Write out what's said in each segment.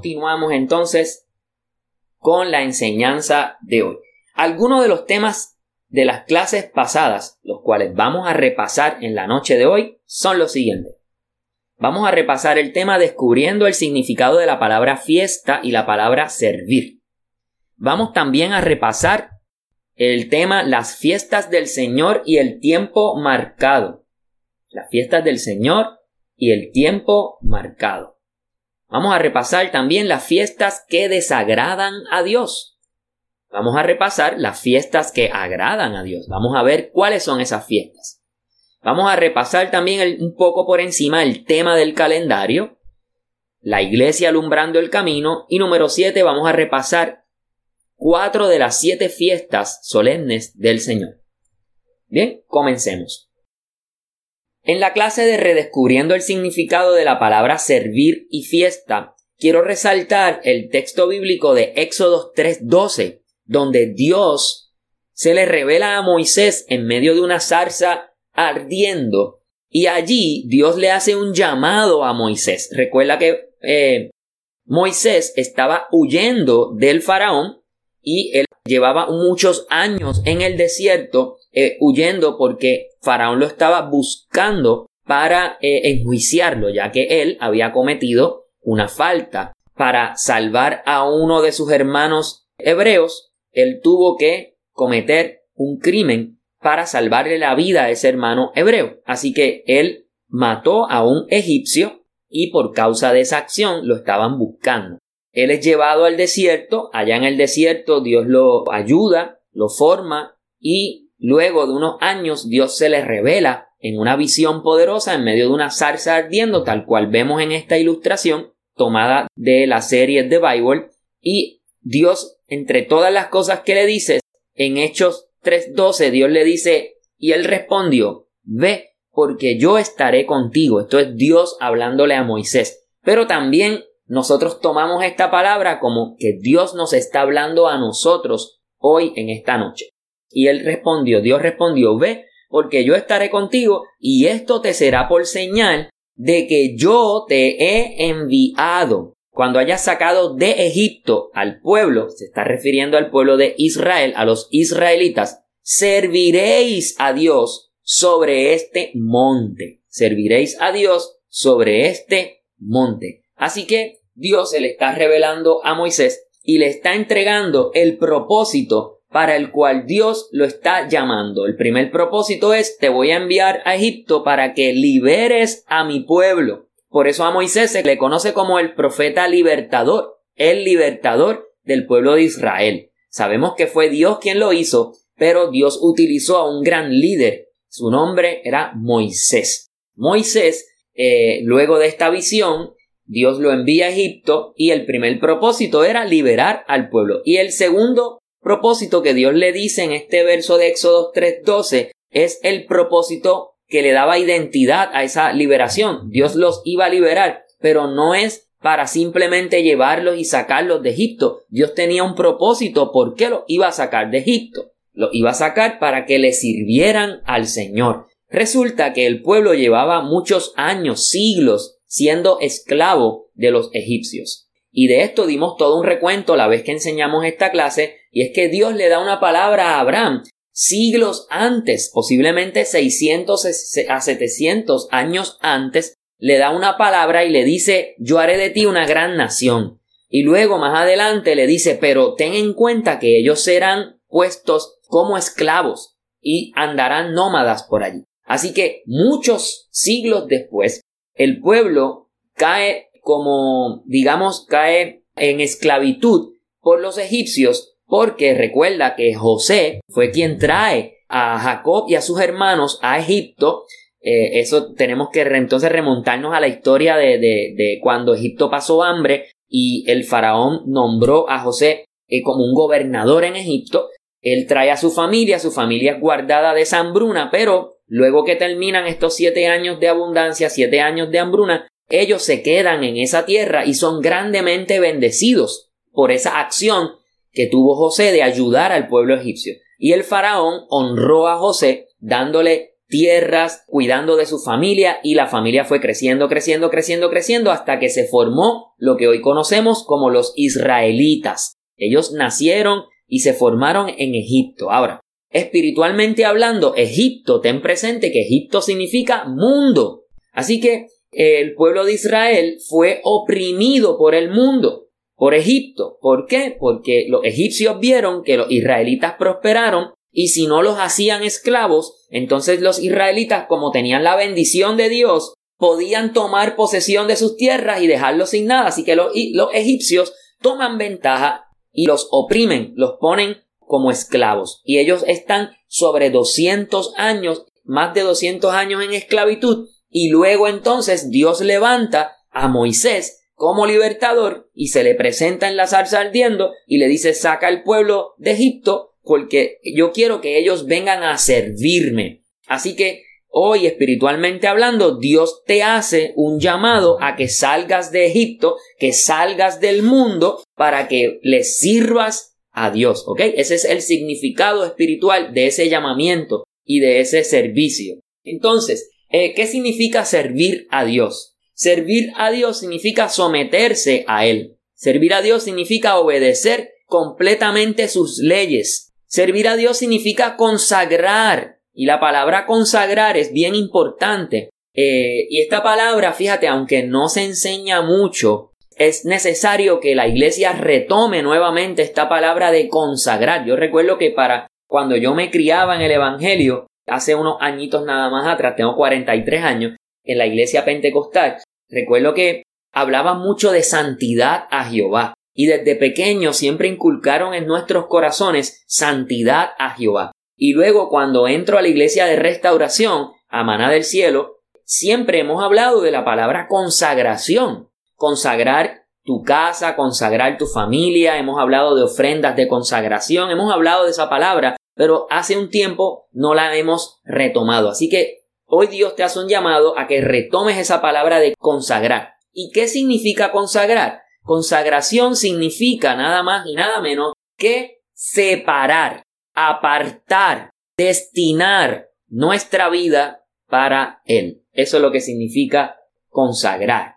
Continuamos entonces con la enseñanza de hoy. Algunos de los temas de las clases pasadas, los cuales vamos a repasar en la noche de hoy, son los siguientes. Vamos a repasar el tema descubriendo el significado de la palabra fiesta y la palabra servir. Vamos también a repasar el tema las fiestas del Señor y el tiempo marcado. Las fiestas del Señor y el tiempo marcado. Vamos a repasar también las fiestas que desagradan a Dios. Vamos a repasar las fiestas que agradan a Dios. Vamos a ver cuáles son esas fiestas. Vamos a repasar también un poco por encima el tema del calendario, la iglesia alumbrando el camino y número 7 vamos a repasar cuatro de las siete fiestas solemnes del Señor. Bien, comencemos. En la clase de Redescubriendo el significado de la palabra servir y fiesta, quiero resaltar el texto bíblico de Éxodo 3:12, donde Dios se le revela a Moisés en medio de una zarza ardiendo y allí Dios le hace un llamado a Moisés. Recuerda que eh, Moisés estaba huyendo del faraón y él llevaba muchos años en el desierto eh, huyendo porque Faraón lo estaba buscando para eh, enjuiciarlo, ya que él había cometido una falta. Para salvar a uno de sus hermanos hebreos, él tuvo que cometer un crimen para salvarle la vida a ese hermano hebreo. Así que él mató a un egipcio y por causa de esa acción lo estaban buscando. Él es llevado al desierto, allá en el desierto Dios lo ayuda, lo forma y Luego de unos años Dios se le revela en una visión poderosa en medio de una zarza ardiendo, tal cual vemos en esta ilustración tomada de la serie de Bible, y Dios, entre todas las cosas que le dice, en Hechos 3.12, Dios le dice, y él respondió, ve, porque yo estaré contigo. Esto es Dios hablándole a Moisés. Pero también nosotros tomamos esta palabra como que Dios nos está hablando a nosotros hoy en esta noche. Y él respondió, Dios respondió, ve, porque yo estaré contigo y esto te será por señal de que yo te he enviado. Cuando hayas sacado de Egipto al pueblo, se está refiriendo al pueblo de Israel, a los israelitas, serviréis a Dios sobre este monte. Serviréis a Dios sobre este monte. Así que Dios se le está revelando a Moisés y le está entregando el propósito para el cual Dios lo está llamando. El primer propósito es te voy a enviar a Egipto para que liberes a mi pueblo. Por eso a Moisés se le conoce como el profeta libertador, el libertador del pueblo de Israel. Sabemos que fue Dios quien lo hizo, pero Dios utilizó a un gran líder. Su nombre era Moisés. Moisés, eh, luego de esta visión, Dios lo envía a Egipto y el primer propósito era liberar al pueblo. Y el segundo propósito que Dios le dice en este verso de Éxodo 3:12 es el propósito que le daba identidad a esa liberación. Dios los iba a liberar, pero no es para simplemente llevarlos y sacarlos de Egipto. Dios tenía un propósito por qué los iba a sacar de Egipto. Los iba a sacar para que le sirvieran al Señor. Resulta que el pueblo llevaba muchos años, siglos, siendo esclavo de los egipcios. Y de esto dimos todo un recuento la vez que enseñamos esta clase, y es que Dios le da una palabra a Abraham siglos antes, posiblemente 600 a 700 años antes, le da una palabra y le dice, yo haré de ti una gran nación. Y luego más adelante le dice, pero ten en cuenta que ellos serán puestos como esclavos y andarán nómadas por allí. Así que muchos siglos después, el pueblo cae como, digamos, cae en esclavitud por los egipcios, porque recuerda que José fue quien trae a Jacob y a sus hermanos a Egipto Eh, eso tenemos que entonces remontarnos a la historia de, de, cuando Egipto pasó hambre y el faraón nombró a José eh, como un gobernador en Egipto. Él trae a su familia, su familia es guardada de esa hambruna, pero luego que terminan estos siete años de abundancia, siete años de hambruna, ellos se quedan en esa tierra y son grandemente bendecidos por esa acción que tuvo José de ayudar al pueblo egipcio. Y el faraón honró a José dándole tierras, cuidando de su familia y la familia fue creciendo, creciendo, creciendo, creciendo hasta que se formó lo que hoy conocemos como los israelitas. Ellos nacieron y se formaron en Egipto. Ahora, espiritualmente hablando, Egipto, ten presente que Egipto significa mundo. Así que el pueblo de Israel fue oprimido por el mundo, por Egipto. ¿Por qué? Porque los egipcios vieron que los israelitas prosperaron y si no los hacían esclavos, entonces los israelitas, como tenían la bendición de Dios, podían tomar posesión de sus tierras y dejarlos sin nada. Así que los, egipcios toman ventaja y los oprimen, los ponen como esclavos. Y ellos están sobre 200 años, más de 200 años en esclavitud. Y luego entonces Dios levanta a Moisés como libertador y se le presenta en la zarza ardiendo y le dice saca al pueblo de Egipto porque yo quiero que ellos vengan a servirme. Así que hoy espiritualmente hablando, Dios te hace un llamado a que salgas de Egipto, que salgas del mundo para que le sirvas a Dios, ¿ok? Ese es el significado espiritual de ese llamamiento y de ese servicio. Entonces, eh, ¿qué significa servir a Dios? Servir a Dios significa someterse a Él. Servir a Dios significa obedecer completamente sus leyes, Servir a Dios significa consagrar. Y la palabra consagrar es bien importante. Eh, y esta palabra, fíjate, aunque no se enseña mucho, es necesario que la iglesia retome nuevamente esta palabra de consagrar. Yo recuerdo que para cuando yo me criaba en el Evangelio, hace unos añitos nada más atrás, tengo 43 años, en la iglesia pentecostal, recuerdo que hablaba mucho de santidad a Jehová y desde pequeños siempre inculcaron en nuestros corazones santidad a Jehová. Y luego cuando entro a la iglesia de restauración, a Maná del Cielo, siempre hemos hablado de la palabra consagración. Consagrar tu casa, consagrar tu familia, hemos hablado de ofrendas de consagración, hemos hablado de esa palabra, pero hace un tiempo no la hemos retomado. Así que hoy Dios te hace un llamado a que retomes esa palabra de consagrar. ¿Y qué significa consagrar? Consagración significa nada más y nada menos que separar, apartar, destinar nuestra vida para Él. Eso es lo que significa consagrar.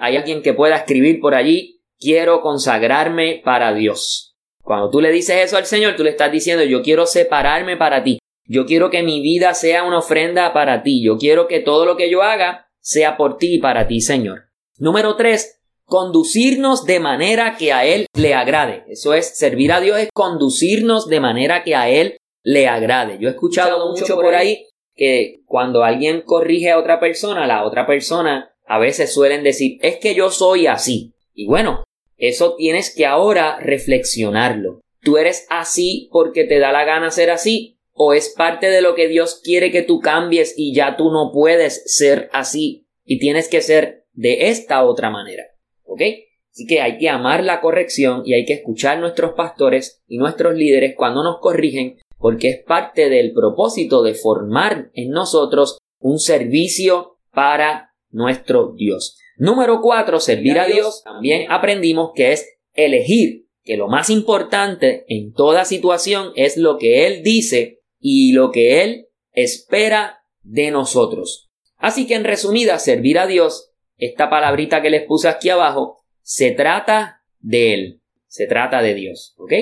Hay alguien que pueda escribir por allí, quiero consagrarme para Dios. Cuando tú le dices eso al Señor, tú le estás diciendo, yo quiero separarme para ti. Yo quiero que mi vida sea una ofrenda para ti. Yo quiero que todo lo que yo haga sea por ti y para ti, Señor. Número tres, conducirnos de manera que a Él le agrade. Eso es, servir a Dios es conducirnos de manera que a Él le agrade. Yo he escuchado mucho por ahí que cuando alguien corrige a otra persona, la otra persona a veces suelen decir, es que yo soy así. Y bueno, eso tienes que ahora reflexionarlo. ¿Tú eres así porque te da la gana ser así? ¿O es parte de lo que Dios quiere que tú cambies y ya tú no puedes ser así y tienes que ser de esta otra manera? ¿Ok? Así que hay que amar la corrección y hay que escuchar nuestros pastores y nuestros líderes cuando nos corrigen porque es parte del propósito de formar en nosotros un servicio para nuestro Dios. Número cuatro, servir a Dios. También aprendimos que es elegir, que lo más importante en toda situación es lo que Él dice y lo que Él espera de nosotros. Así que en resumida, servir a Dios esta palabrita que les puse aquí abajo, se trata de Él, se trata de Dios, ¿ok?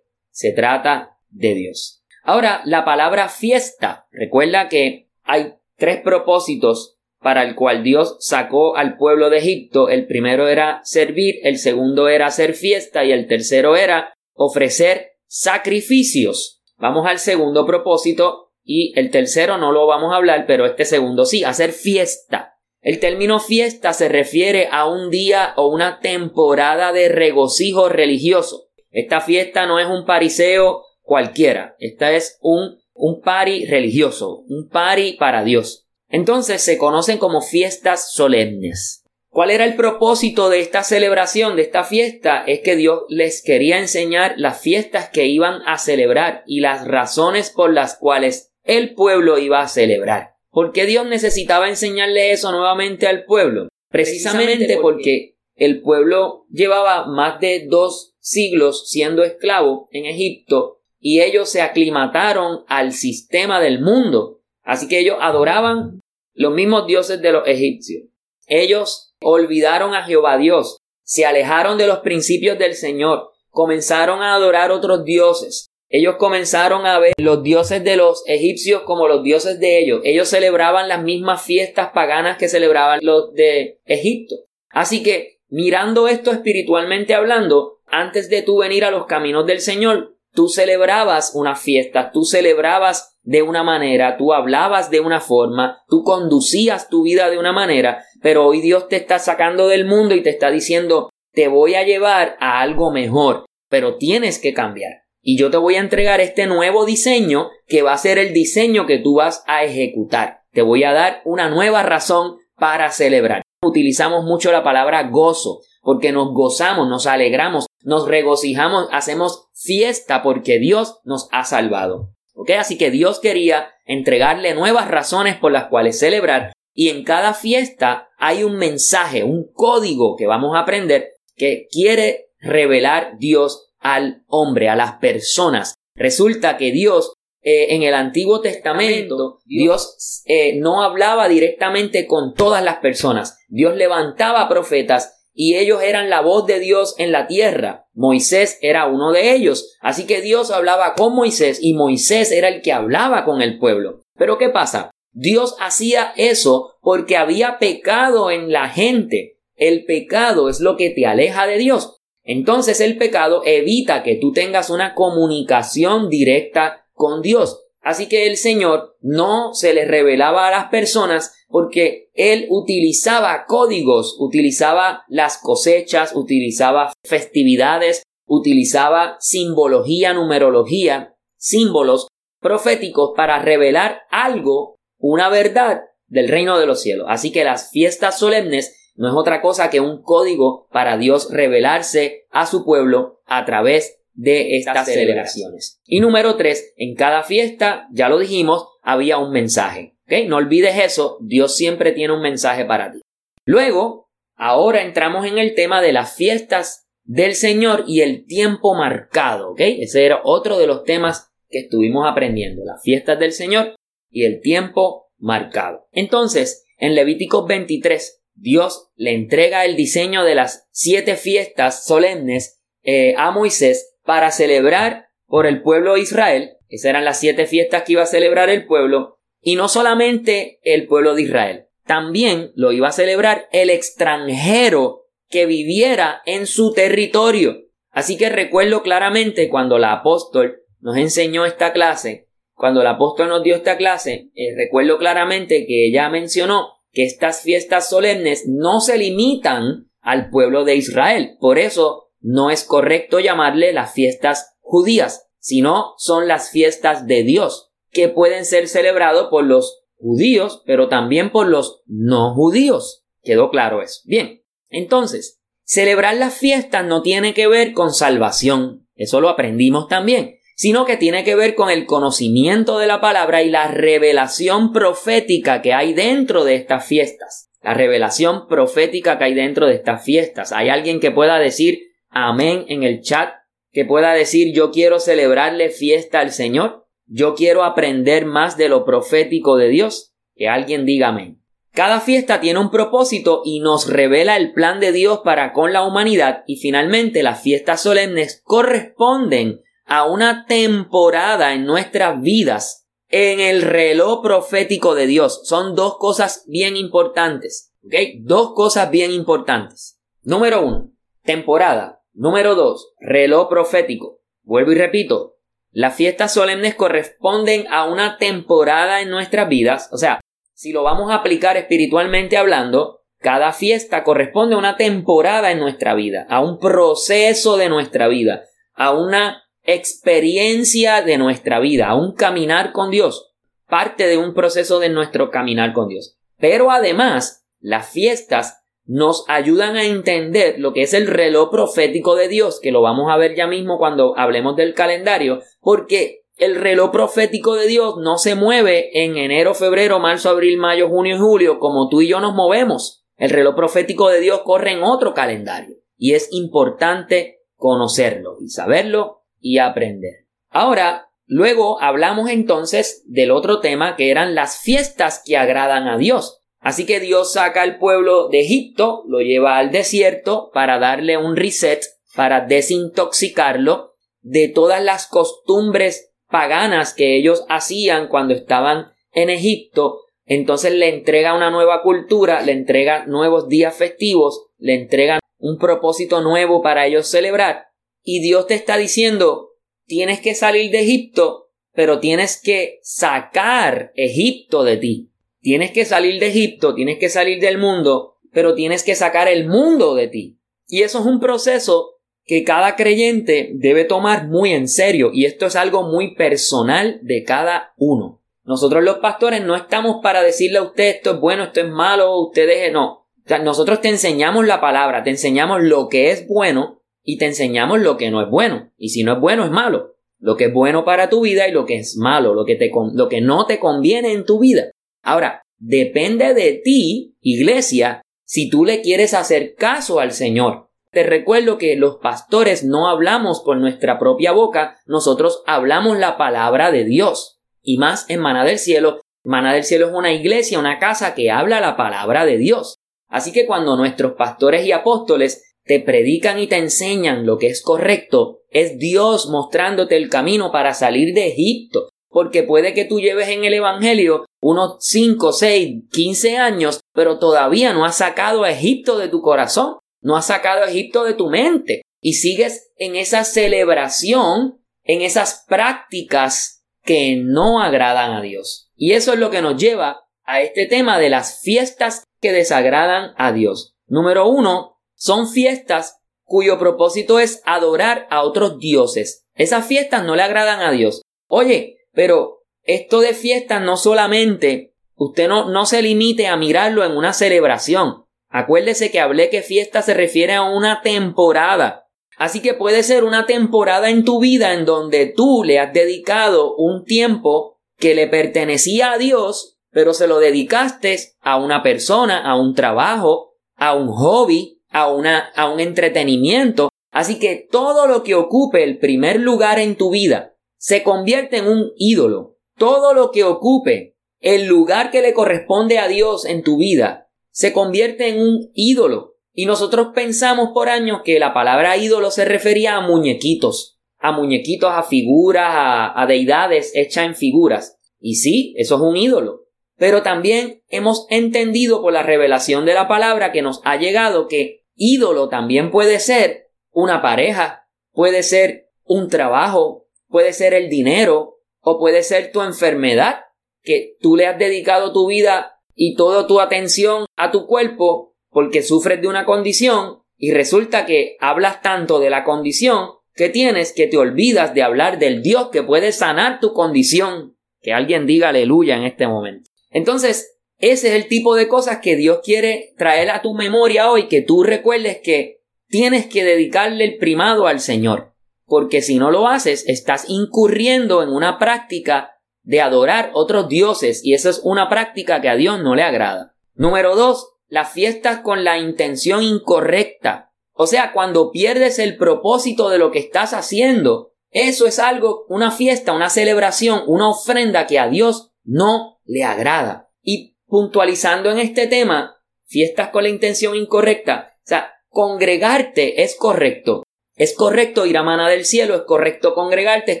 Se trata de Dios. Ahora, la palabra fiesta, recuerda que hay tres propósitos para el cual Dios sacó al pueblo de Egipto. El primero era servir, el segundo era hacer fiesta y el tercero era ofrecer sacrificios. Vamos al segundo propósito y el tercero no lo vamos a hablar, pero este segundo sí, hacer fiesta. El término fiesta se refiere a un día o una temporada de regocijo religioso. Esta fiesta no es un pariseo cualquiera, esta es un, un pari religioso, un pari para Dios. Entonces se conocen como fiestas solemnes. ¿Cuál era el propósito de esta celebración, de esta fiesta? Es que Dios les quería enseñar las fiestas que iban a celebrar y las razones por las cuales el pueblo iba a celebrar. ¿Por qué Dios necesitaba enseñarle eso nuevamente al pueblo? Precisamente porque el pueblo llevaba más de dos siglos siendo esclavo en Egipto y ellos se aclimataron al sistema del mundo. Así que ellos adoraban los mismos dioses de los egipcios. Ellos olvidaron a Jehová Dios, se alejaron de los principios del Señor, comenzaron a adorar otros dioses. Ellos comenzaron a ver los dioses de los egipcios como los dioses de ellos. Ellos celebraban las mismas fiestas paganas que celebraban los de Egipto. Así que, mirando esto espiritualmente hablando, antes de tú venir a los caminos del Señor, tú celebrabas una fiesta, tú celebrabas de una manera, tú hablabas de una forma, tú conducías tu vida de una manera, pero hoy Dios te está sacando del mundo y te está diciendo, te voy a llevar a algo mejor, pero tienes que cambiar. Y yo te voy a entregar este nuevo diseño que va a ser el diseño que tú vas a ejecutar. Te voy a dar una nueva razón para celebrar. Utilizamos mucho la palabra gozo, porque nos gozamos, nos alegramos, nos regocijamos, hacemos fiesta porque Dios nos ha salvado. ¿Ok? Así que Dios quería entregarle nuevas razones por las cuales celebrar y en cada fiesta hay un mensaje, un código que vamos a aprender que quiere revelar Dios al hombre, a las personas. Resulta que Dios eh, en el Antiguo Testamento, Dios eh, no hablaba directamente con todas las personas. Dios levantaba profetas y ellos eran la voz de Dios en la tierra. Moisés era uno de ellos. Así que Dios hablaba con Moisés y Moisés era el que hablaba con el pueblo. Pero ¿qué pasa? Dios hacía eso porque había pecado en la gente. El pecado es lo que te aleja de Dios. Entonces el pecado evita que tú tengas una comunicación directa con Dios. Así que el Señor no se le revelaba a las personas porque Él utilizaba códigos, utilizaba las cosechas, utilizaba festividades, utilizaba simbología, numerología, símbolos proféticos para revelar algo, una verdad del reino de los cielos. Así que las fiestas solemnes no es otra cosa que un código para Dios revelarse a su pueblo a través de estas celebraciones. Y número tres, en cada fiesta, ya lo dijimos, había un mensaje. No olvides eso, Dios siempre tiene un mensaje para ti. Luego, ahora entramos en el tema de las fiestas del Señor y el tiempo marcado. Ese era otro de los temas que estuvimos aprendiendo, las fiestas del Señor y el tiempo marcado. Entonces, en Levítico 23, Dios le entrega el diseño de las siete fiestas solemnes eh, a Moisés para celebrar por el pueblo de Israel. Esas eran las siete fiestas que iba a celebrar el pueblo. Y no solamente el pueblo de Israel, también lo iba a celebrar el extranjero que viviera en su territorio. Así que recuerdo claramente cuando la apóstol nos enseñó esta clase, cuando la apóstol nos dio esta clase, eh, recuerdo claramente que ella mencionó que estas fiestas solemnes no se limitan al pueblo de Israel. Por eso no es correcto llamarle las fiestas judías, sino son las fiestas de Dios, que pueden ser celebrados por los judíos, pero también por los no judíos. ¿Quedó claro eso? Bien, entonces, celebrar las fiestas no tiene que ver con salvación, eso lo aprendimos también, sino que tiene que ver con el conocimiento de la palabra y la revelación profética que hay dentro de estas fiestas. La revelación profética que hay dentro de estas fiestas. Hay alguien que pueda decir, amén en el chat que pueda decir yo quiero celebrarle fiesta al Señor, yo quiero aprender más de lo profético de Dios, que alguien diga amén. Cada fiesta tiene un propósito y nos revela el plan de Dios para con la humanidad y finalmente las fiestas solemnes corresponden a una temporada en nuestras vidas en el reloj profético de Dios. Son dos cosas bien importantes. ¿ok? Dos cosas bien importantes. Número uno, temporada. Número 2. Reloj profético. Vuelvo y repito. Las fiestas solemnes corresponden a una temporada en nuestras vidas. O sea, si lo vamos a aplicar espiritualmente hablando, cada fiesta corresponde a una temporada en nuestra vida, a un proceso de nuestra vida, a una experiencia de nuestra vida, a un caminar con Dios. parte de un proceso de nuestro caminar con Dios. Pero además, las fiestas nos ayudan a entender lo que es el reloj profético de Dios, que lo vamos a ver ya mismo cuando hablemos del calendario, porque el reloj profético de Dios no se mueve en enero, febrero, marzo, abril, mayo, junio y julio como tú y yo nos movemos. El reloj profético de Dios corre en otro calendario y es importante conocerlo y saberlo y aprender. Ahora, luego hablamos entonces del otro tema que eran las fiestas que agradan a Dios. Así que Dios saca al pueblo de Egipto, lo lleva al desierto para darle un reset, para desintoxicarlo de todas las costumbres paganas que ellos hacían cuando estaban en Egipto. Entonces le entrega una nueva cultura, le entrega nuevos días festivos, le entrega un propósito nuevo para ellos celebrar. Y Dios te está diciendo, tienes que salir de Egipto, pero tienes que sacar Egipto de ti. Tienes que salir de Egipto, tienes que salir del mundo, pero tienes que sacar el mundo de ti. Y eso es un proceso que cada creyente debe tomar muy en serio y esto es algo muy personal de cada uno. Nosotros los pastores no estamos para decirle a usted esto es bueno, esto es malo, usted deje, no. nosotros te enseñamos la palabra, te enseñamos lo que es bueno y te enseñamos lo que no es bueno. Y si no es bueno, es malo. Lo que es bueno para tu vida y lo que es malo, lo que, te, lo que no te conviene en tu vida. Ahora, depende de ti, iglesia, si tú le quieres hacer caso al Señor. Te recuerdo que los pastores no hablamos por nuestra propia boca, nosotros hablamos la palabra de Dios. Y más en Maná del Cielo. Maná del Cielo es una iglesia, una casa que habla la palabra de Dios. Así que cuando nuestros pastores y apóstoles te predican y te enseñan lo que es correcto, es Dios mostrándote el camino para salir de Egipto. Porque puede que tú lleves en el Evangelio unos 5, 6, 15 años, pero todavía no has sacado a Egipto de tu corazón no has sacado a Egipto de tu mente y sigues en esa celebración, en esas prácticas que no agradan a Dios. Y eso es lo que nos lleva a este tema de las fiestas que desagradan a Dios. Número uno, son fiestas cuyo propósito es adorar a otros dioses. Esas fiestas no le agradan a Dios. Oye, pero esto de fiestas no solamente, usted no, no se limite a mirarlo en una celebración. Acuérdese que hablé que fiesta se refiere a una temporada. Así que puede ser una temporada en tu vida en donde tú le has dedicado un tiempo que le pertenecía a Dios, pero se lo dedicaste a una persona, a un trabajo, a un hobby, a, una, a un entretenimiento. Así que todo lo que ocupe el primer lugar en tu vida se convierte en un ídolo. Todo lo que ocupe el lugar que le corresponde a Dios en tu vida se convierte en un ídolo. Y nosotros pensamos por años que la palabra ídolo se refería a muñequitos, a muñequitos, a figuras, a, deidades hechas en figuras. Y sí, eso es un ídolo. Pero también hemos entendido por la revelación de la palabra que nos ha llegado que ídolo también puede ser una pareja, puede ser un trabajo, puede ser el dinero o puede ser tu enfermedad, que tú le has dedicado tu vida y toda tu atención a tu cuerpo porque sufres de una condición y resulta que hablas tanto de la condición que tienes que te olvidas de hablar del Dios que puede sanar tu condición. Que alguien diga aleluya en este momento. Entonces, ese es el tipo de cosas que Dios quiere traer a tu memoria hoy, que tú recuerdes que tienes que dedicarle el primado al Señor. Porque si no lo haces, estás incurriendo en una práctica de adorar otros dioses y esa es una práctica que a Dios no le agrada. Número dos, las fiestas con la intención incorrecta. O sea, cuando pierdes el propósito de lo que estás haciendo, eso es algo, una fiesta, una celebración, una ofrenda que a Dios no le agrada. Y puntualizando en este tema, fiestas con la intención incorrecta, o sea, congregarte es correcto, es correcto ir a Mana del Cielo, es correcto congregarte, es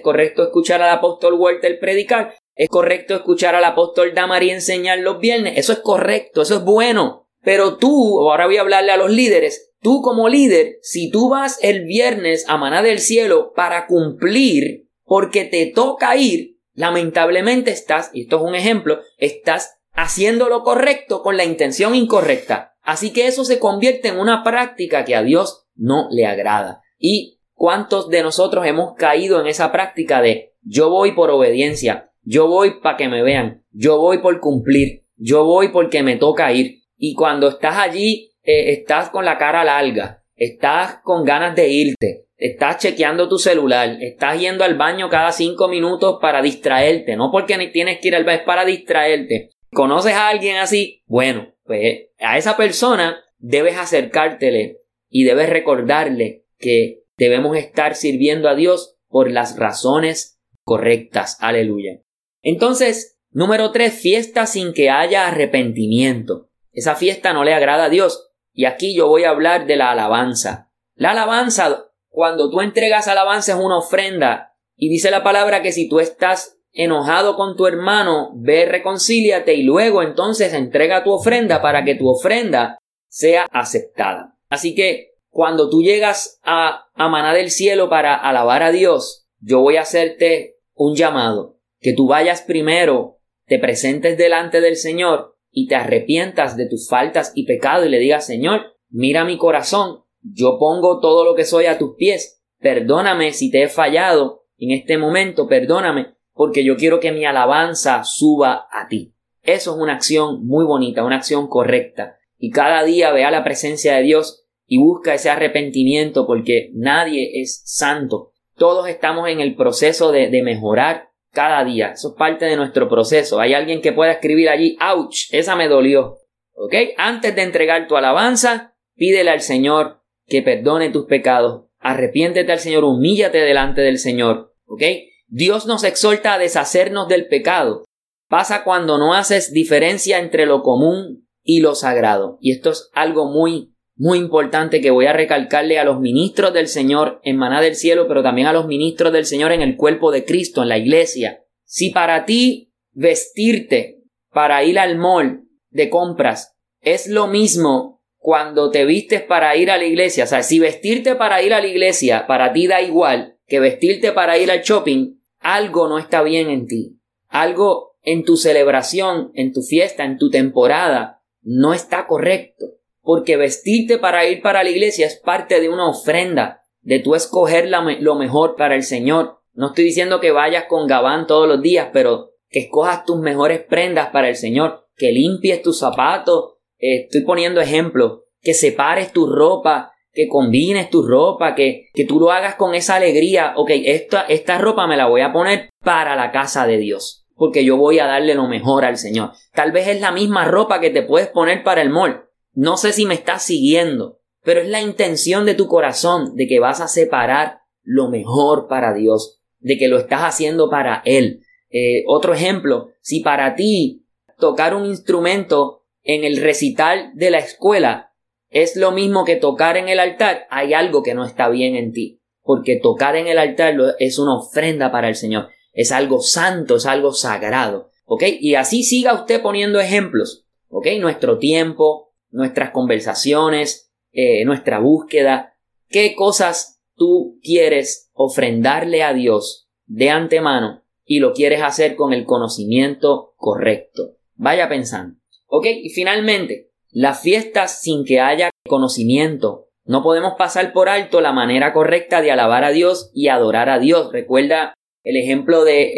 correcto escuchar al apóstol Walter predicar, es correcto escuchar al apóstol Damari enseñar los viernes, eso es correcto, eso es bueno. Pero tú, ahora voy a hablarle a los líderes, tú como líder, si tú vas el viernes a Maná del Cielo para cumplir, porque te toca ir, lamentablemente estás, y esto es un ejemplo, estás haciendo lo correcto con la intención incorrecta. Así que eso se convierte en una práctica que a Dios no le agrada. ¿Y cuántos de nosotros hemos caído en esa práctica de yo voy por obediencia, yo voy para que me vean, yo voy por cumplir, yo voy porque me toca ir. Y cuando estás allí, eh, estás con la cara larga, estás con ganas de irte, estás chequeando tu celular, estás yendo al baño cada cinco minutos para distraerte, no porque tienes que ir al baño, es para distraerte. ¿Conoces a alguien así? Bueno, pues a esa persona debes acercártele y debes recordarle que debemos estar sirviendo a Dios por las razones correctas. Aleluya. Entonces, número tres, fiesta sin que haya arrepentimiento. Esa fiesta no le agrada a Dios. Y aquí yo voy a hablar de la alabanza. La alabanza, cuando tú entregas alabanza es una ofrenda. Y dice la palabra que si tú estás enojado con tu hermano, ve, reconcíliate y luego entonces entrega tu ofrenda para que tu ofrenda sea aceptada. Así que cuando tú llegas a, a maná del cielo para alabar a Dios, yo voy a hacerte un llamado, que tú vayas primero, te presentes delante del Señor y te arrepientas de tus faltas y pecado y le digas, Señor, mira mi corazón, yo pongo todo lo que soy a tus pies, perdóname si te he fallado en este momento, perdóname, porque yo quiero que mi alabanza suba a ti. Eso es una acción muy bonita, una acción correcta. Y cada día vea la presencia de Dios y busca ese arrepentimiento porque nadie es santo. Todos estamos en el proceso de, de mejorar cada día. Eso es parte de nuestro proceso. Hay alguien que pueda escribir allí, ouch, esa me dolió. ¿Ok? Antes de entregar tu alabanza, pídele al Señor que perdone tus pecados. Arrepiéntete al Señor, humíllate delante del Señor. ¿Ok? Dios nos exhorta a deshacernos del pecado. Pasa cuando no haces diferencia entre lo común y lo sagrado. Y esto es algo muy, muy importante que voy a recalcarle a los ministros del Señor en Maná del Cielo, pero también a los ministros del Señor en el cuerpo de Cristo, en la iglesia. Si para ti vestirte para ir al mall de compras es lo mismo cuando te vistes para ir a la iglesia, o sea, si vestirte para ir a la iglesia para ti da igual que vestirte para ir al shopping, algo no está bien en ti. Algo en tu celebración, en tu fiesta, en tu temporada, no está correcto. Porque vestirte para ir para la iglesia es parte de una ofrenda, de tú escoger lo mejor para el Señor. No estoy diciendo que vayas con gabán todos los días, pero que escojas tus mejores prendas para el Señor, que limpies tus zapatos. Eh, estoy poniendo ejemplos, que separes tu ropa, que combines tu ropa, que, que tú lo hagas con esa alegría. Ok, esta, esta ropa me la voy a poner para la casa de Dios, porque yo voy a darle lo mejor al Señor. Tal vez es la misma ropa que te puedes poner para el mall. No sé si me estás siguiendo, pero es la intención de tu corazón de que vas a separar lo mejor para Dios, de que lo estás haciendo para Él. Eh, otro ejemplo, si para ti tocar un instrumento en el recital de la escuela es lo mismo que tocar en el altar, hay algo que no está bien en ti. Porque tocar en el altar es una ofrenda para el Señor. Es algo santo, es algo sagrado. ¿Ok? Y así siga usted poniendo ejemplos. ¿Ok? Nuestro tiempo, nuestras conversaciones, eh, nuestra búsqueda. ¿Qué cosas tú quieres ofrendarle a Dios de antemano y lo quieres hacer con el conocimiento correcto? Vaya pensando. ¿Ok? Y finalmente, las fiestas sin que haya conocimiento. No podemos pasar por alto la manera correcta de alabar a Dios y adorar a Dios. Recuerda el ejemplo de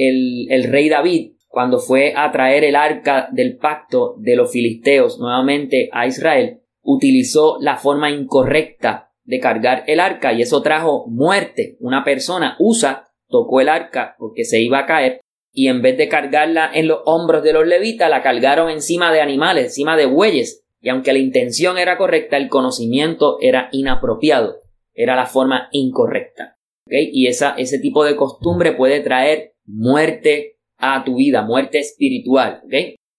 el, rey David cuando fue a traer el arca del pacto de los filisteos nuevamente a Israel, utilizó la forma incorrecta de cargar el arca y eso trajo muerte. Una persona usa, tocó el arca porque se iba a caer y en vez de cargarla en los hombros de los levitas la cargaron encima de animales, encima de bueyes y aunque la intención era correcta, el conocimiento era inapropiado, era la forma incorrecta. Y esa, ese tipo de costumbre puede traer muerte a tu vida, muerte espiritual.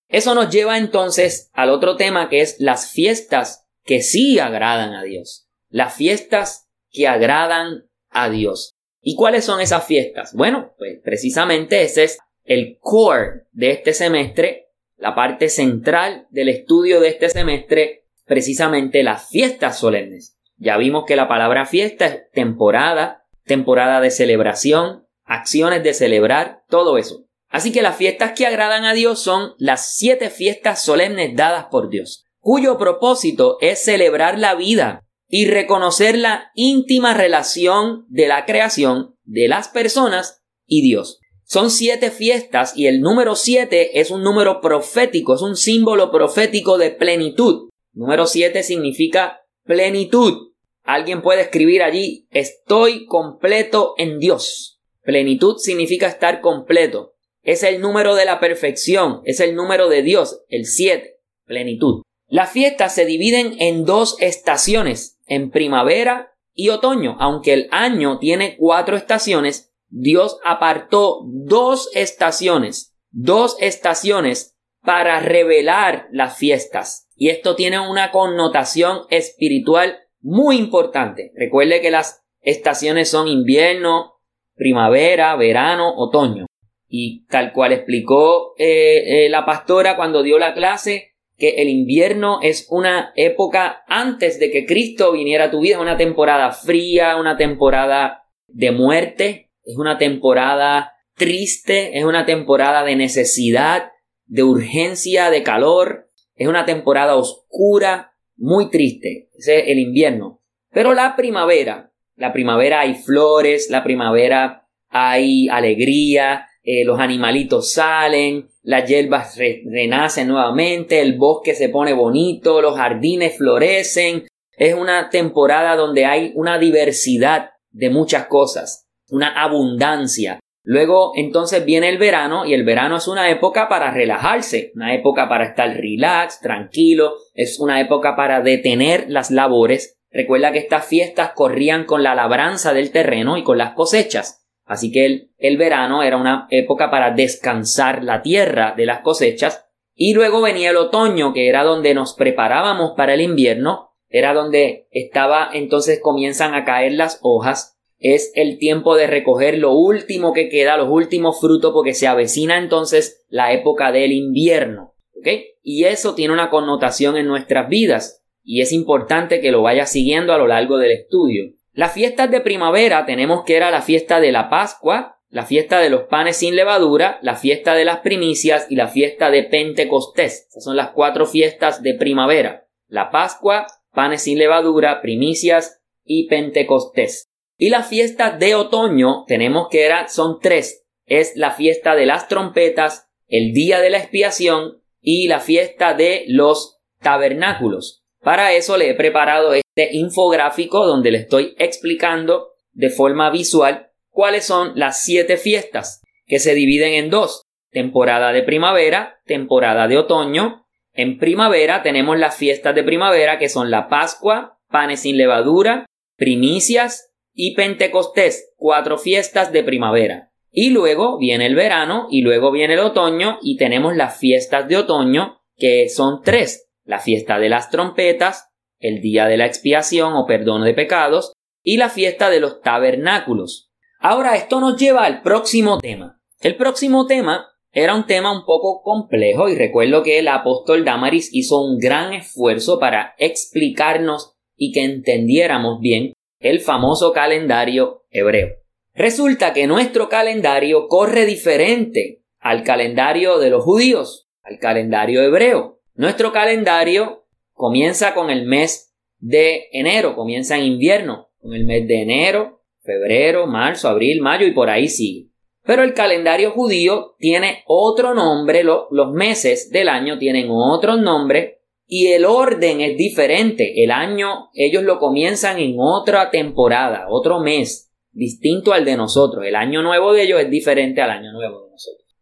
Eso nos lleva entonces al otro tema que es las fiestas que sí agradan a Dios. Las fiestas que agradan a Dios. ¿Y cuáles son esas fiestas? Bueno, pues precisamente ese es el core de este semestre la parte central del estudio de este semestre, precisamente las fiestas solemnes. Ya vimos que la palabra fiesta es temporada, temporada de celebración, acciones de celebrar, todo eso. Así que las fiestas que agradan a Dios son las siete fiestas solemnes dadas por Dios, cuyo propósito es celebrar la vida y reconocer la íntima relación de la creación de las personas y Dios. Son siete fiestas y el número siete es un número profético, es un símbolo profético de plenitud. Número siete significa plenitud. Alguien puede escribir allí, estoy completo en Dios. Plenitud significa estar completo. Es el número de la perfección, es el número de Dios, el siete, plenitud. Las fiestas se dividen en dos estaciones, en primavera y otoño. Aunque el año tiene cuatro estaciones, Dios apartó dos estaciones, dos estaciones para revelar las fiestas. Y esto tiene una connotación espiritual muy importante. Recuerde que las estaciones son invierno, primavera, verano, otoño. Y tal cual explicó eh, eh, la pastora cuando dio la clase, que el invierno es una época antes de que Cristo viniera a tu vida, una temporada fría, una temporada de muerte, es una temporada triste, es una temporada de necesidad, de urgencia, de calor, es una temporada oscura, muy triste, es el invierno. Pero la primavera, la primavera hay flores, la primavera hay alegría, eh, los animalitos salen, las hierbas renacen nuevamente, el bosque se pone bonito, los jardines florecen. Es una temporada donde hay una diversidad de muchas cosas una abundancia. Luego entonces viene el verano y el verano es una época para relajarse, una época para estar relax, tranquilo, es una época para detener las labores. Recuerda que estas fiestas corrían con la labranza del terreno y con las cosechas. Así que el, el verano era una época para descansar la tierra de las cosechas. Y luego venía el otoño, que era donde nos preparábamos para el invierno, era donde estaba entonces comienzan a caer las hojas es el tiempo de recoger lo último que queda, los últimos frutos, porque se avecina entonces la época del invierno. ¿Ok? Y eso tiene una connotación en nuestras vidas y es importante que lo vaya siguiendo a lo largo del estudio. Las fiestas de primavera tenemos que era la fiesta de la Pascua, la fiesta de los panes sin levadura, la fiesta de las primicias y la fiesta de Pentecostés. Son las cuatro fiestas de primavera. La Pascua, panes sin levadura, primicias y Pentecostés. Y la fiesta de otoño tenemos que era, son tres. Es la fiesta de las trompetas, el día de la expiación y la fiesta de los tabernáculos. Para eso le he preparado este infográfico donde le estoy explicando de forma visual cuáles son las siete fiestas que se dividen en dos. Temporada de primavera, temporada de otoño. En primavera tenemos las fiestas de primavera que son la Pascua, panes sin levadura, primicias, y Pentecostés, cuatro fiestas de primavera. Y luego viene el verano y luego viene el otoño y tenemos las fiestas de otoño que son tres. La fiesta de las trompetas, el día de la expiación o perdón de pecados y la fiesta de los tabernáculos. Ahora esto nos lleva al próximo tema. El próximo tema era un tema un poco complejo y recuerdo que el apóstol Damaris hizo un gran esfuerzo para explicarnos y que entendiéramos bien el famoso calendario hebreo. Resulta que nuestro calendario corre diferente al calendario de los judíos, al calendario hebreo. Nuestro calendario comienza con el mes de enero, comienza en invierno, con el mes de enero, febrero, marzo, abril, mayo y por ahí sigue. Pero el calendario judío tiene otro nombre, los meses del año tienen otro nombre y el orden es diferente. El año ellos lo comienzan en otra temporada, otro mes, distinto al de nosotros. El año nuevo de ellos es diferente al año nuevo.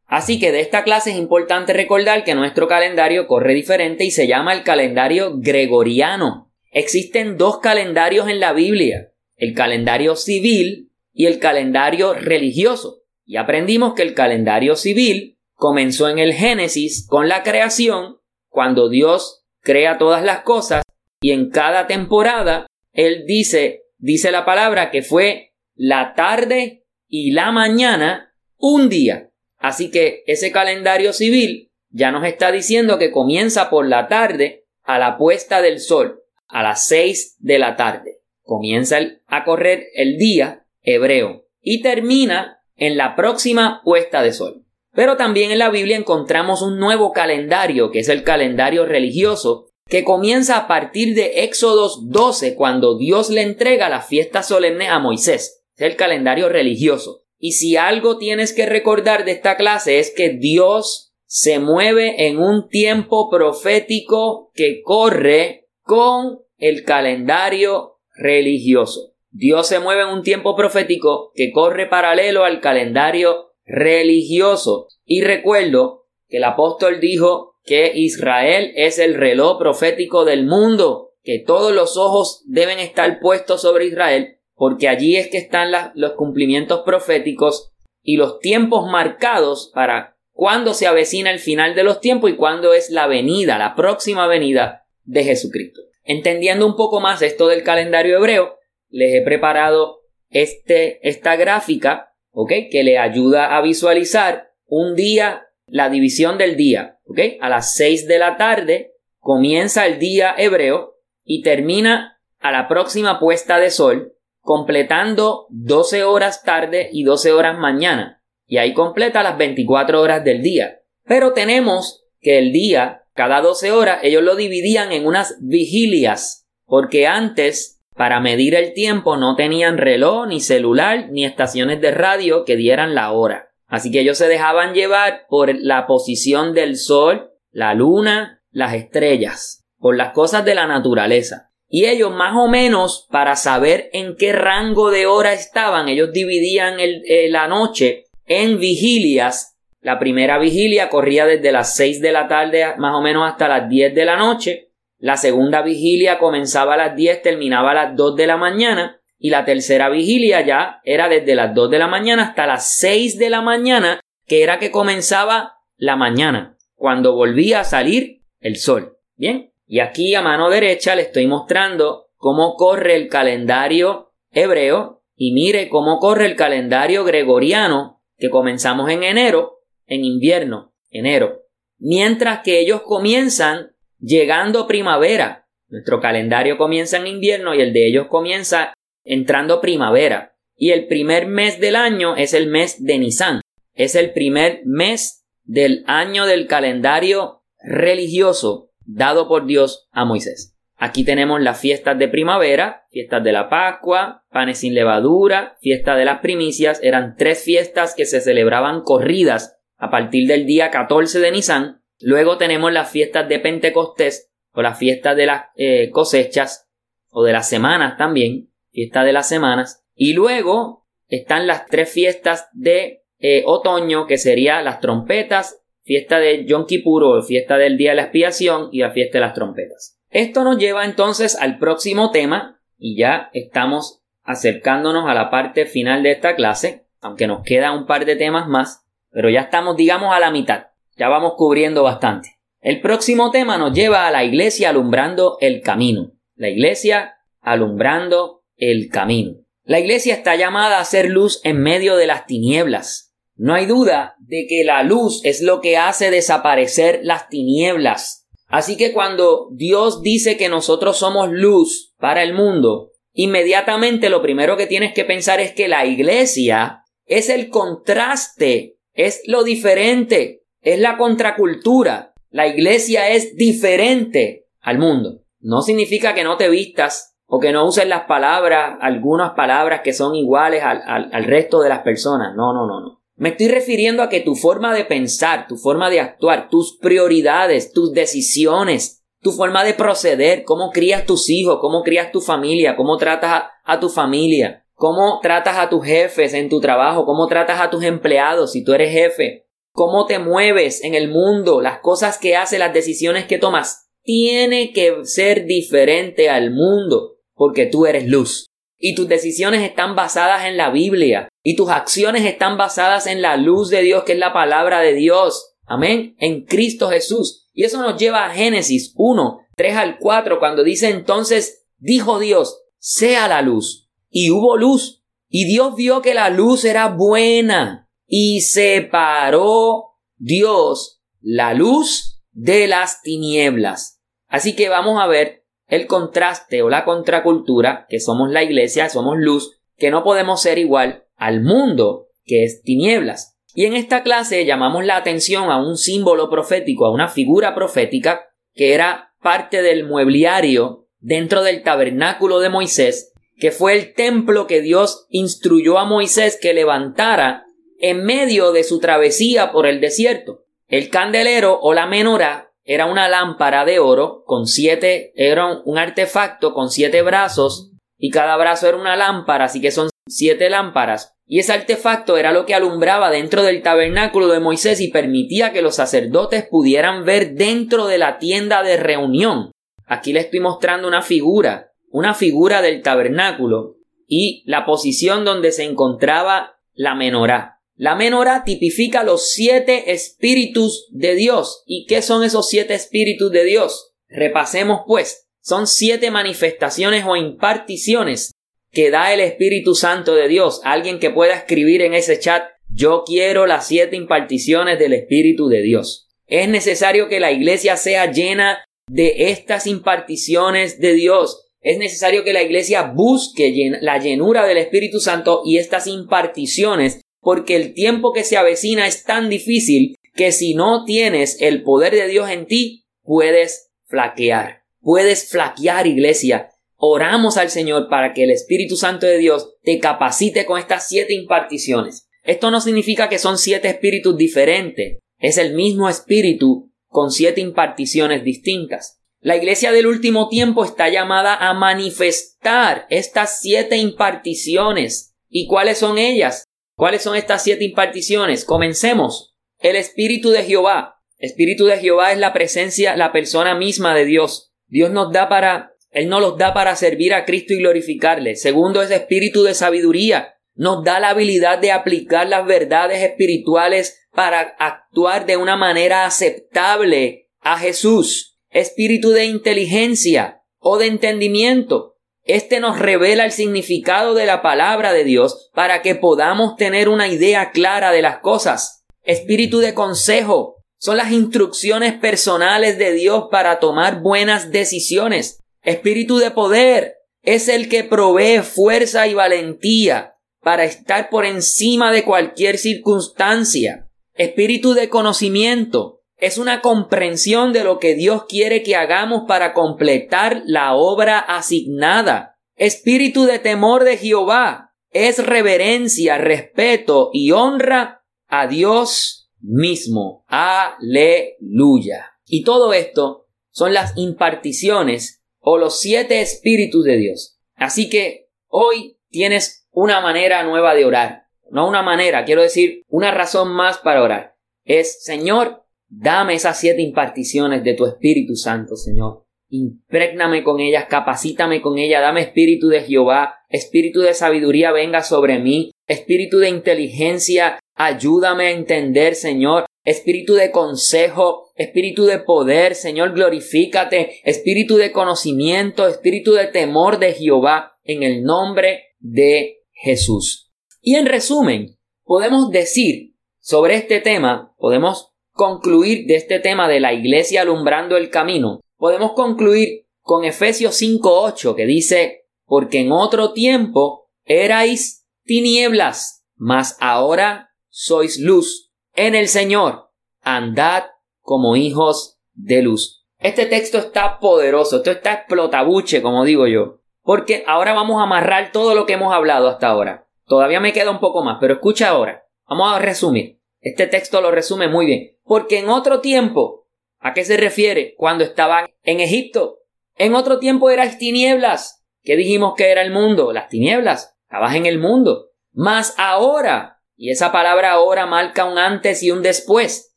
Así que de esta clase es importante recordar que nuestro calendario corre diferente y se llama el calendario gregoriano. Existen dos calendarios en la Biblia, el calendario civil y el calendario religioso. Y aprendimos que el calendario civil comenzó en el Génesis con la creación, cuando Dios crea todas las cosas y en cada temporada él dice, dice la palabra que fue la tarde y la mañana un día. Así que ese calendario civil ya nos está diciendo que comienza por la tarde a la puesta del sol, a las seis de la tarde. Comienza a correr el día hebreo y termina en la próxima puesta de sol. Pero también en la Biblia encontramos un nuevo calendario, que es el calendario religioso, que comienza a partir de Éxodos 12, cuando Dios le entrega la fiesta solemne a Moisés. Es el calendario religioso. Y si algo tienes que recordar de esta clase es que Dios se mueve en un tiempo profético que corre con el calendario religioso. Dios se mueve en un tiempo profético que corre paralelo al calendario religioso. Y recuerdo que el apóstol dijo que Israel es el reloj profético del mundo, que todos los ojos deben estar puestos sobre Israel, porque allí es que están los cumplimientos proféticos y los tiempos marcados para cuándo se avecina el final de los tiempos y cuándo es la venida, la próxima venida de Jesucristo. Entendiendo un poco más esto del calendario hebreo, les he preparado este, esta gráfica, ¿ok? Que le ayuda a visualizar un día la división del día, ¿ok? A las 6 de la tarde comienza el día hebreo y termina a la próxima puesta de sol, completando 12 horas tarde y 12 horas mañana. Y ahí completa las 24 horas del día. Pero tenemos que el día, cada 12 horas, ellos lo dividían en unas vigilias, porque antes, para medir el tiempo, no tenían reloj, ni celular, ni estaciones de radio que dieran la hora. Así que ellos se dejaban llevar por la posición del sol, la luna, las estrellas, por las cosas de la naturaleza. Y ellos más o menos, para saber en qué rango de hora estaban, ellos dividían eh, la noche en vigilias. La primera vigilia corría desde las 6 de la tarde más o menos hasta las 10 de la noche. La segunda vigilia comenzaba a las 10, terminaba a las 2 de la mañana y la tercera vigilia ya era desde las 2 de la mañana hasta las 6 de la mañana, que era que comenzaba la mañana, cuando volvía a salir el sol. Bien, y aquí a mano derecha le estoy mostrando cómo corre el calendario hebreo y mire cómo corre el calendario gregoriano que comenzamos en enero, en invierno, enero. Mientras que ellos comienzan llegando primavera. Nuestro calendario comienza en invierno y el de ellos comienza entrando primavera. Y el primer mes del año es el mes de Nisan. Es el primer mes del año del calendario religioso dado por Dios a Moisés. Aquí tenemos las fiestas de primavera, fiestas de la Pascua, panes sin levadura, fiesta de las primicias. Eran tres fiestas que se celebraban corridas a partir del día 14 de Nisan. Luego tenemos las fiestas de Pentecostés o las fiestas de las eh, cosechas o de las semanas también fiesta de las semanas. Y luego están las tres fiestas de eh, otoño, que serían las trompetas, fiesta de Yom Kippur o fiesta del Día de la Expiación y la fiesta de las trompetas. Esto nos lleva entonces al próximo tema y ya estamos acercándonos a la parte final de esta clase, aunque nos queda un par de temas más, pero ya estamos digamos a la mitad, ya vamos cubriendo bastante. El próximo tema nos lleva a la iglesia alumbrando el camino, la iglesia alumbrando el camino. La iglesia está llamada a ser luz en medio de las tinieblas. No hay duda de que la luz es lo que hace desaparecer las tinieblas. Así que cuando Dios dice que nosotros somos luz para el mundo, inmediatamente lo primero que tienes que pensar es que la iglesia es el contraste, es lo diferente, es la contracultura. La iglesia es diferente al mundo. No significa que no te vistas o que no usen las palabras, algunas palabras que son iguales al, al, resto de las personas. No, no, no, no. Me estoy refiriendo a que tu forma de pensar, tu forma de actuar, tus prioridades, tus decisiones, tu forma de proceder, cómo crías tus hijos, cómo crías tu familia, cómo tratas a, a, tu familia, cómo tratas a tus jefes en tu trabajo, cómo tratas a tus empleados si tú eres jefe, cómo te mueves en el mundo, las cosas que haces, las decisiones que tomas, tiene que ser diferente al mundo porque tú eres luz. Y tus decisiones están basadas en la Biblia. Y tus acciones están basadas en la luz de Dios, que es la palabra de Dios. Amén. En Cristo Jesús. Y eso nos lleva a Génesis 1, 3 al 4, cuando dice entonces, dijo Dios, sea la luz. Y hubo luz. Y Dios vio que la luz era buena. Y separó Dios la luz de las tinieblas. Así que vamos a ver el contraste o la contracultura, que somos la iglesia, somos luz, que no podemos ser igual al mundo, que es tinieblas. Y en esta clase llamamos la atención a un símbolo profético, a una figura profética, que era parte del muebliario dentro del tabernáculo de Moisés, que fue el templo que Dios instruyó a Moisés que levantara en medio de su travesía por el desierto. El candelero o la menorá era una lámpara de oro con siete, era un artefacto con siete brazos y cada brazo era una lámpara, así que son siete lámparas. Y ese artefacto era lo que alumbraba dentro del tabernáculo de Moisés y permitía que los sacerdotes pudieran ver dentro de la tienda de reunión. Aquí le estoy mostrando una figura, una figura del tabernáculo y la posición donde se encontraba la menorá. La menorá tipifica los siete espíritus de Dios. ¿Y qué son esos siete espíritus de Dios? Repasemos pues. Son siete manifestaciones o imparticiones que da el Espíritu Santo de Dios. Alguien que pueda escribir en ese chat, yo quiero las siete imparticiones del Espíritu de Dios. Es necesario que la iglesia sea llena de estas imparticiones de Dios. Es necesario que la iglesia busque la llenura del Espíritu Santo y estas imparticiones, porque el tiempo que se avecina es tan difícil que si no tienes el poder de Dios en ti, puedes flaquear. Puedes flaquear, iglesia. Oramos al Señor para que el Espíritu Santo de Dios te capacite con estas siete imparticiones. Esto no significa que son siete espíritus diferentes, es el mismo espíritu con siete imparticiones distintas. La iglesia del último tiempo está llamada a manifestar estas siete imparticiones. ¿Y cuáles son ellas? ¿Cuáles son estas siete imparticiones? Comencemos. El Espíritu de Jehová. Espíritu de Jehová es la presencia, la persona misma de Dios. Dios nos da para él nos los da para servir a Cristo y glorificarle. Segundo es espíritu de sabiduría. Nos da la habilidad de aplicar las verdades espirituales para actuar de una manera aceptable a Jesús. Espíritu de inteligencia o de entendimiento. Este nos revela el significado de la palabra de Dios para que podamos tener una idea clara de las cosas. Espíritu de consejo. Son las instrucciones personales de Dios para tomar buenas decisiones. Espíritu de poder es el que provee fuerza y valentía para estar por encima de cualquier circunstancia. Espíritu de conocimiento es una comprensión de lo que Dios quiere que hagamos para completar la obra asignada. Espíritu de temor de Jehová es reverencia, respeto y honra a Dios mismo. Aleluya. Y todo esto son las imparticiones o los siete espíritus de Dios. Así que hoy tienes una manera nueva de orar. No una manera, quiero decir, una razón más para orar. Es, Señor, dame esas siete imparticiones de tu Espíritu Santo, Señor. Imprégname con ellas, capacítame con ellas, dame espíritu de Jehová, espíritu de sabiduría venga sobre mí, espíritu de inteligencia, ayúdame a entender, Señor, espíritu de consejo, espíritu de poder, Señor, glorifícate, espíritu de conocimiento, espíritu de temor de Jehová, en el nombre de Jesús. Y en resumen, podemos decir sobre este tema, podemos concluir de este tema de la iglesia alumbrando el camino, podemos concluir con Efesios 5.8 que dice, porque en otro tiempo erais tinieblas, mas ahora sois luz en el Señor, andad como hijos de luz. Este texto está poderoso, esto está explotabuche, como digo yo, porque ahora vamos a amarrar todo lo que hemos hablado hasta ahora. Todavía me queda un poco más, pero escucha ahora. Vamos a resumir. Este texto lo resume muy bien. Porque en otro tiempo, ¿a qué se refiere? Cuando estaban en Egipto. En otro tiempo erais tinieblas. ¿Qué dijimos que era el mundo? Las tinieblas. Estabas en el mundo. Mas ahora y esa palabra ahora marca un antes y un después.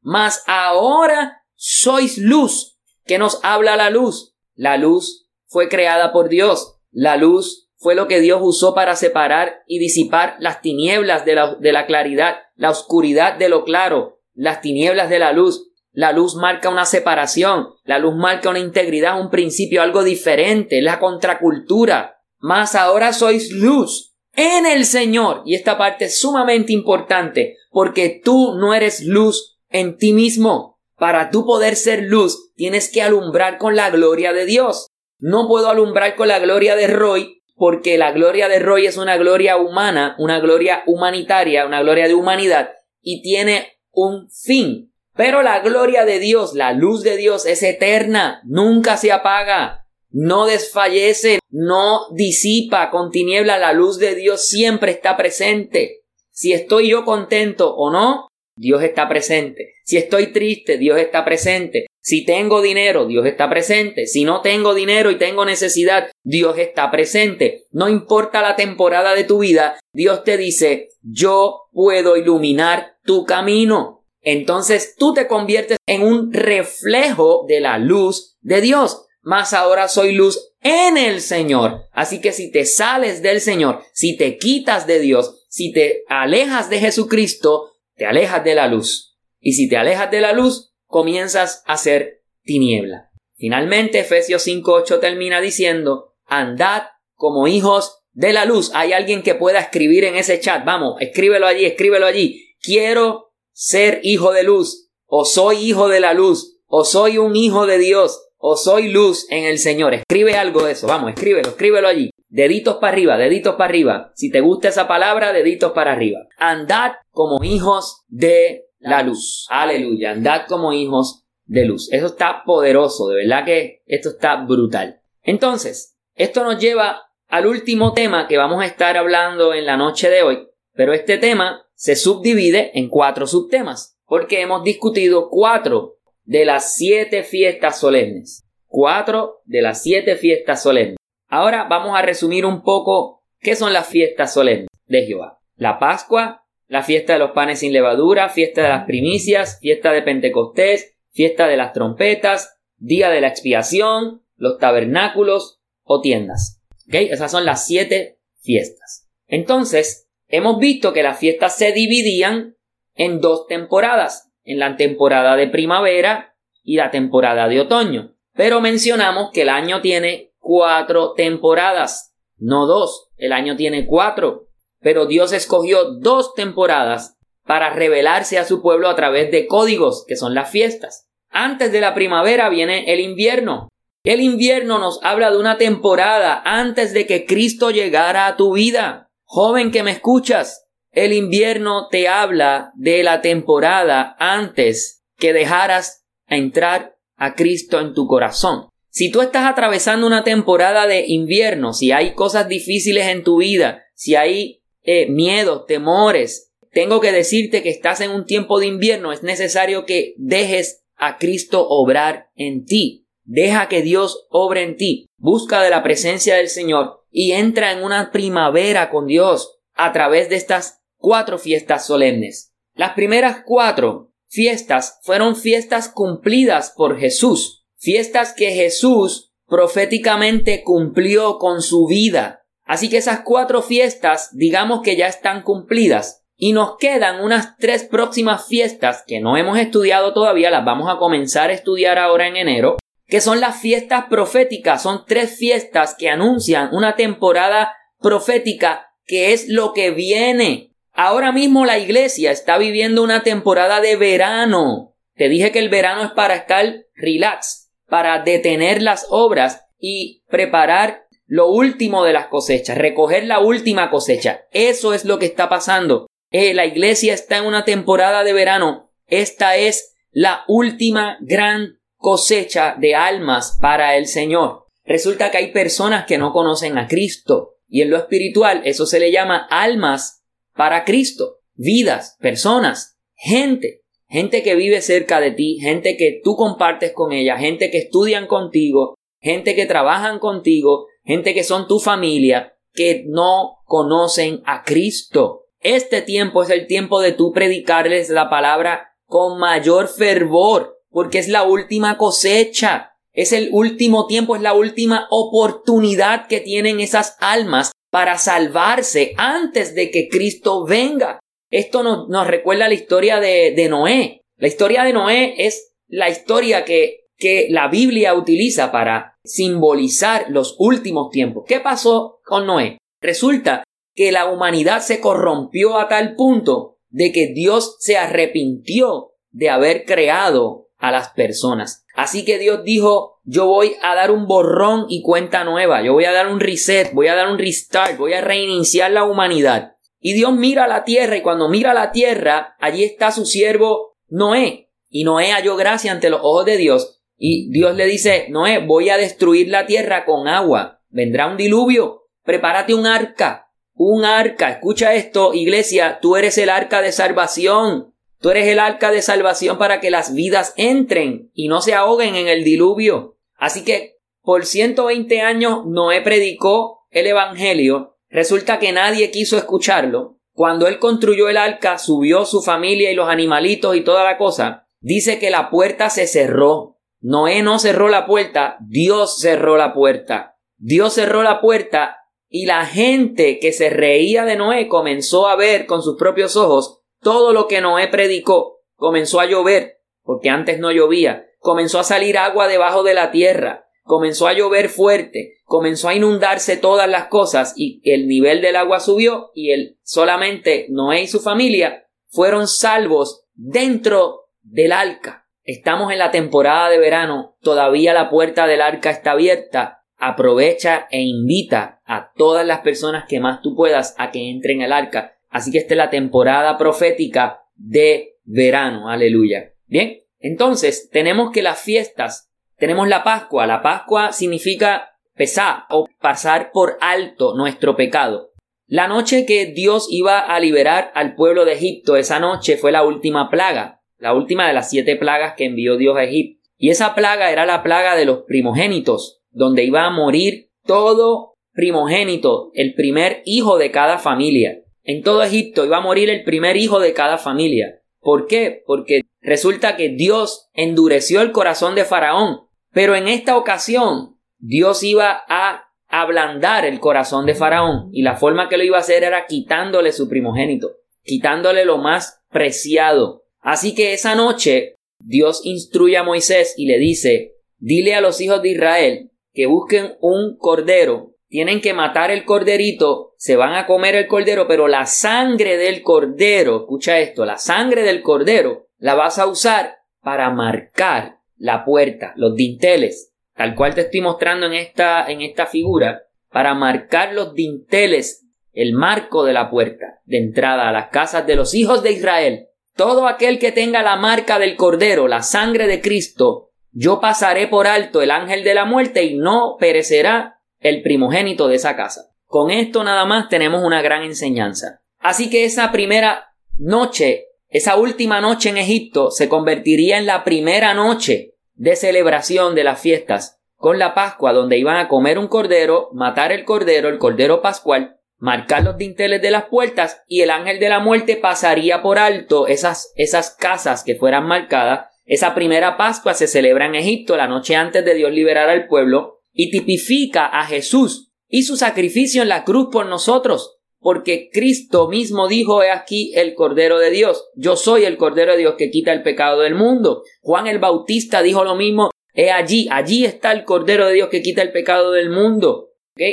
Mas ahora sois luz. ¿Qué nos habla la luz? La luz fue creada por Dios. La luz fue lo que Dios usó para separar y disipar las tinieblas de la, de la claridad, la oscuridad de lo claro, las tinieblas de la luz. La luz marca una separación, la luz marca una integridad, un principio, algo diferente, la contracultura. Mas ahora sois luz en el Señor. Y esta parte es sumamente importante porque tú no eres luz en ti mismo. Para tú poder ser luz, tienes que alumbrar con la gloria de Dios. No puedo alumbrar con la gloria de Roy porque la gloria de Roy es una gloria humana, una gloria humanitaria, una gloria de humanidad y tiene un fin. Pero la gloria de Dios, la luz de Dios es eterna, nunca se apaga. No desfallece, no disipa con tiniebla, la luz de Dios siempre está presente. Si estoy yo contento o no, Dios está presente. Si estoy triste, Dios está presente. Si tengo dinero, Dios está presente. Si no tengo dinero y tengo necesidad, Dios está presente. No importa la temporada de tu vida, Dios te dice, yo puedo iluminar tu camino. Entonces tú te conviertes en un reflejo de la luz de Dios. Mas ahora soy luz en el Señor. Así que si te sales del Señor, si te quitas de Dios, si te alejas de Jesucristo, te alejas de la luz. Y si te alejas de la luz, comienzas a ser tiniebla. Finalmente, Efesios 5.8 termina diciendo, andad como hijos de la luz. Hay alguien que pueda escribir en ese chat. Vamos, escríbelo allí, escríbelo allí. Quiero ser hijo de luz, o soy hijo de la luz, o soy un hijo de Dios, o soy luz en el Señor. Escribe algo de eso, vamos, escríbelo, escríbelo allí. Deditos para arriba, deditos para arriba. Si te gusta esa palabra, deditos para arriba. Andad como hijos de la luz. Aleluya, andad como hijos de luz. Eso está poderoso, de verdad que esto está brutal. Entonces, esto nos lleva al último tema que vamos a estar hablando en la noche de hoy, pero este tema se subdivide en cuatro subtemas, porque hemos discutido cuatro de las siete fiestas solemnes. Cuatro de las siete fiestas solemnes. Ahora vamos a resumir un poco qué son las fiestas solemnes de Jehová. La Pascua, la fiesta de los panes sin levadura, fiesta de las primicias, fiesta de Pentecostés, fiesta de las trompetas, día de la expiación, los tabernáculos o tiendas. Esas son las siete fiestas. Entonces, hemos visto que las fiestas se dividían en dos temporadas en la temporada de primavera y la temporada de otoño. Pero mencionamos que el año tiene cuatro temporadas, no dos, el año tiene cuatro. Pero Dios escogió dos temporadas para revelarse a su pueblo a través de códigos, que son las fiestas. Antes de la primavera viene el invierno. El invierno nos habla de una temporada antes de que Cristo llegara a tu vida. Joven que me escuchas, el invierno te habla de la temporada antes que dejaras entrar a Cristo en tu corazón. Si tú estás atravesando una temporada de invierno, si hay cosas difíciles en tu vida, si hay eh, miedos, temores, tengo que decirte que estás en un tiempo de invierno, es necesario que dejes a Cristo obrar en ti. Deja que Dios obre en ti. Busca de la presencia del Señor y entra en una primavera con Dios a través de estas cuatro fiestas solemnes. Las primeras cuatro fiestas fueron fiestas cumplidas por Jesús, fiestas que Jesús proféticamente cumplió con su vida. Así que esas cuatro fiestas digamos que ya están cumplidas. Y nos quedan unas tres próximas fiestas que no hemos estudiado todavía, las vamos a comenzar a estudiar ahora en enero, que son las fiestas proféticas. Son tres fiestas que anuncian una temporada profética que es lo que viene. Ahora mismo la iglesia está viviendo una temporada de verano. Te dije que el verano es para estar relax, para detener las obras y preparar lo último de las cosechas, recoger la última cosecha. Eso es lo que está pasando. Eh, la iglesia está en una temporada de verano. Esta es la última gran cosecha de almas para el Señor. Resulta que hay personas que no conocen a Cristo y en lo espiritual eso se le llama almas para Cristo. Vidas, personas, gente, gente que vive cerca de ti, gente que tú compartes con ella, gente que estudian contigo, gente que trabajan contigo, gente que son tu familia, que no conocen a Cristo. Este tiempo es el tiempo de tú predicarles la palabra con mayor fervor, porque es la última cosecha, es el último tiempo, es la última oportunidad que tienen esas almas para salvarse antes de que Cristo venga. Esto nos, nos recuerda la historia de, de, Noé. La historia de Noé es la historia que, que la Biblia utiliza para simbolizar los últimos tiempos. ¿Qué pasó con Noé? Resulta que la humanidad se corrompió a tal punto de que Dios se arrepintió de haber creado a las personas. Así que Dios dijo, yo voy a dar un borrón y cuenta nueva, yo voy a dar un reset, voy a dar un restart, voy a reiniciar la humanidad. Y Dios mira la tierra y cuando mira la tierra, allí está su siervo Noé. Y Noé halló gracia ante los ojos de Dios. Y Dios le dice, Noé, voy a destruir la tierra con agua. Vendrá un diluvio. Prepárate un arca. Un arca. Escucha esto, iglesia. Tú eres el arca de salvación. Tú eres el arca de salvación para que las vidas entren y no se ahoguen en el diluvio. Así que por 120 años Noé predicó el Evangelio. Resulta que nadie quiso escucharlo. Cuando él construyó el arca, subió su familia y los animalitos y toda la cosa. Dice que la puerta se cerró. Noé no cerró la puerta, Dios cerró la puerta. Dios cerró la puerta y la gente que se reía de Noé comenzó a ver con sus propios ojos todo lo que Noé predicó. Comenzó a llover, porque antes no llovía. Comenzó a salir agua debajo de la tierra. Comenzó a llover fuerte. Comenzó a inundarse todas las cosas y el nivel del agua subió y él solamente Noé y su familia fueron salvos dentro del arca. Estamos en la temporada de verano, todavía la puerta del arca está abierta. Aprovecha e invita a todas las personas que más tú puedas a que entren al arca. Así que esta es la temporada profética de verano. Aleluya. Bien, entonces tenemos que las fiestas, tenemos la Pascua. La Pascua significa pesar o pasar por alto nuestro pecado. La noche que Dios iba a liberar al pueblo de Egipto, esa noche fue la última plaga la última de las siete plagas que envió Dios a Egipto. Y esa plaga era la plaga de los primogénitos, donde iba a morir todo primogénito, el primer hijo de cada familia. En todo Egipto iba a morir el primer hijo de cada familia. ¿Por qué? Porque resulta que Dios endureció el corazón de Faraón, pero en esta ocasión Dios iba a ablandar el corazón de Faraón y la forma que lo iba a hacer era quitándole su primogénito, quitándole lo más preciado, Así que esa noche Dios instruye a Moisés y le dice, dile a los hijos de Israel que busquen un cordero, tienen que matar el corderito, se van a comer el cordero, pero la sangre del cordero, escucha esto, la sangre del cordero la vas a usar para marcar la puerta, los dinteles, tal cual te estoy mostrando en esta, en esta figura, para marcar los dinteles, el marco de la puerta de entrada a las casas de los hijos de Israel todo aquel que tenga la marca del Cordero, la sangre de Cristo, yo pasaré por alto el ángel de la muerte y no perecerá el primogénito de esa casa. Con esto nada más tenemos una gran enseñanza. Así que esa primera noche, esa última noche en Egipto, se convertiría en la primera noche de celebración de las fiestas, con la Pascua, donde iban a comer un cordero, matar el cordero, el cordero pascual, marcar los dinteles de las puertas y el ángel de la muerte pasaría por alto esas, esas casas que fueran marcadas. Esa primera Pascua se celebra en Egipto la noche antes de Dios liberar al pueblo y tipifica a Jesús y su sacrificio en la cruz por nosotros. Porque Cristo mismo dijo, he aquí el Cordero de Dios. Yo soy el Cordero de Dios que quita el pecado del mundo. Juan el Bautista dijo lo mismo, he allí, allí está el Cordero de Dios que quita el pecado del mundo.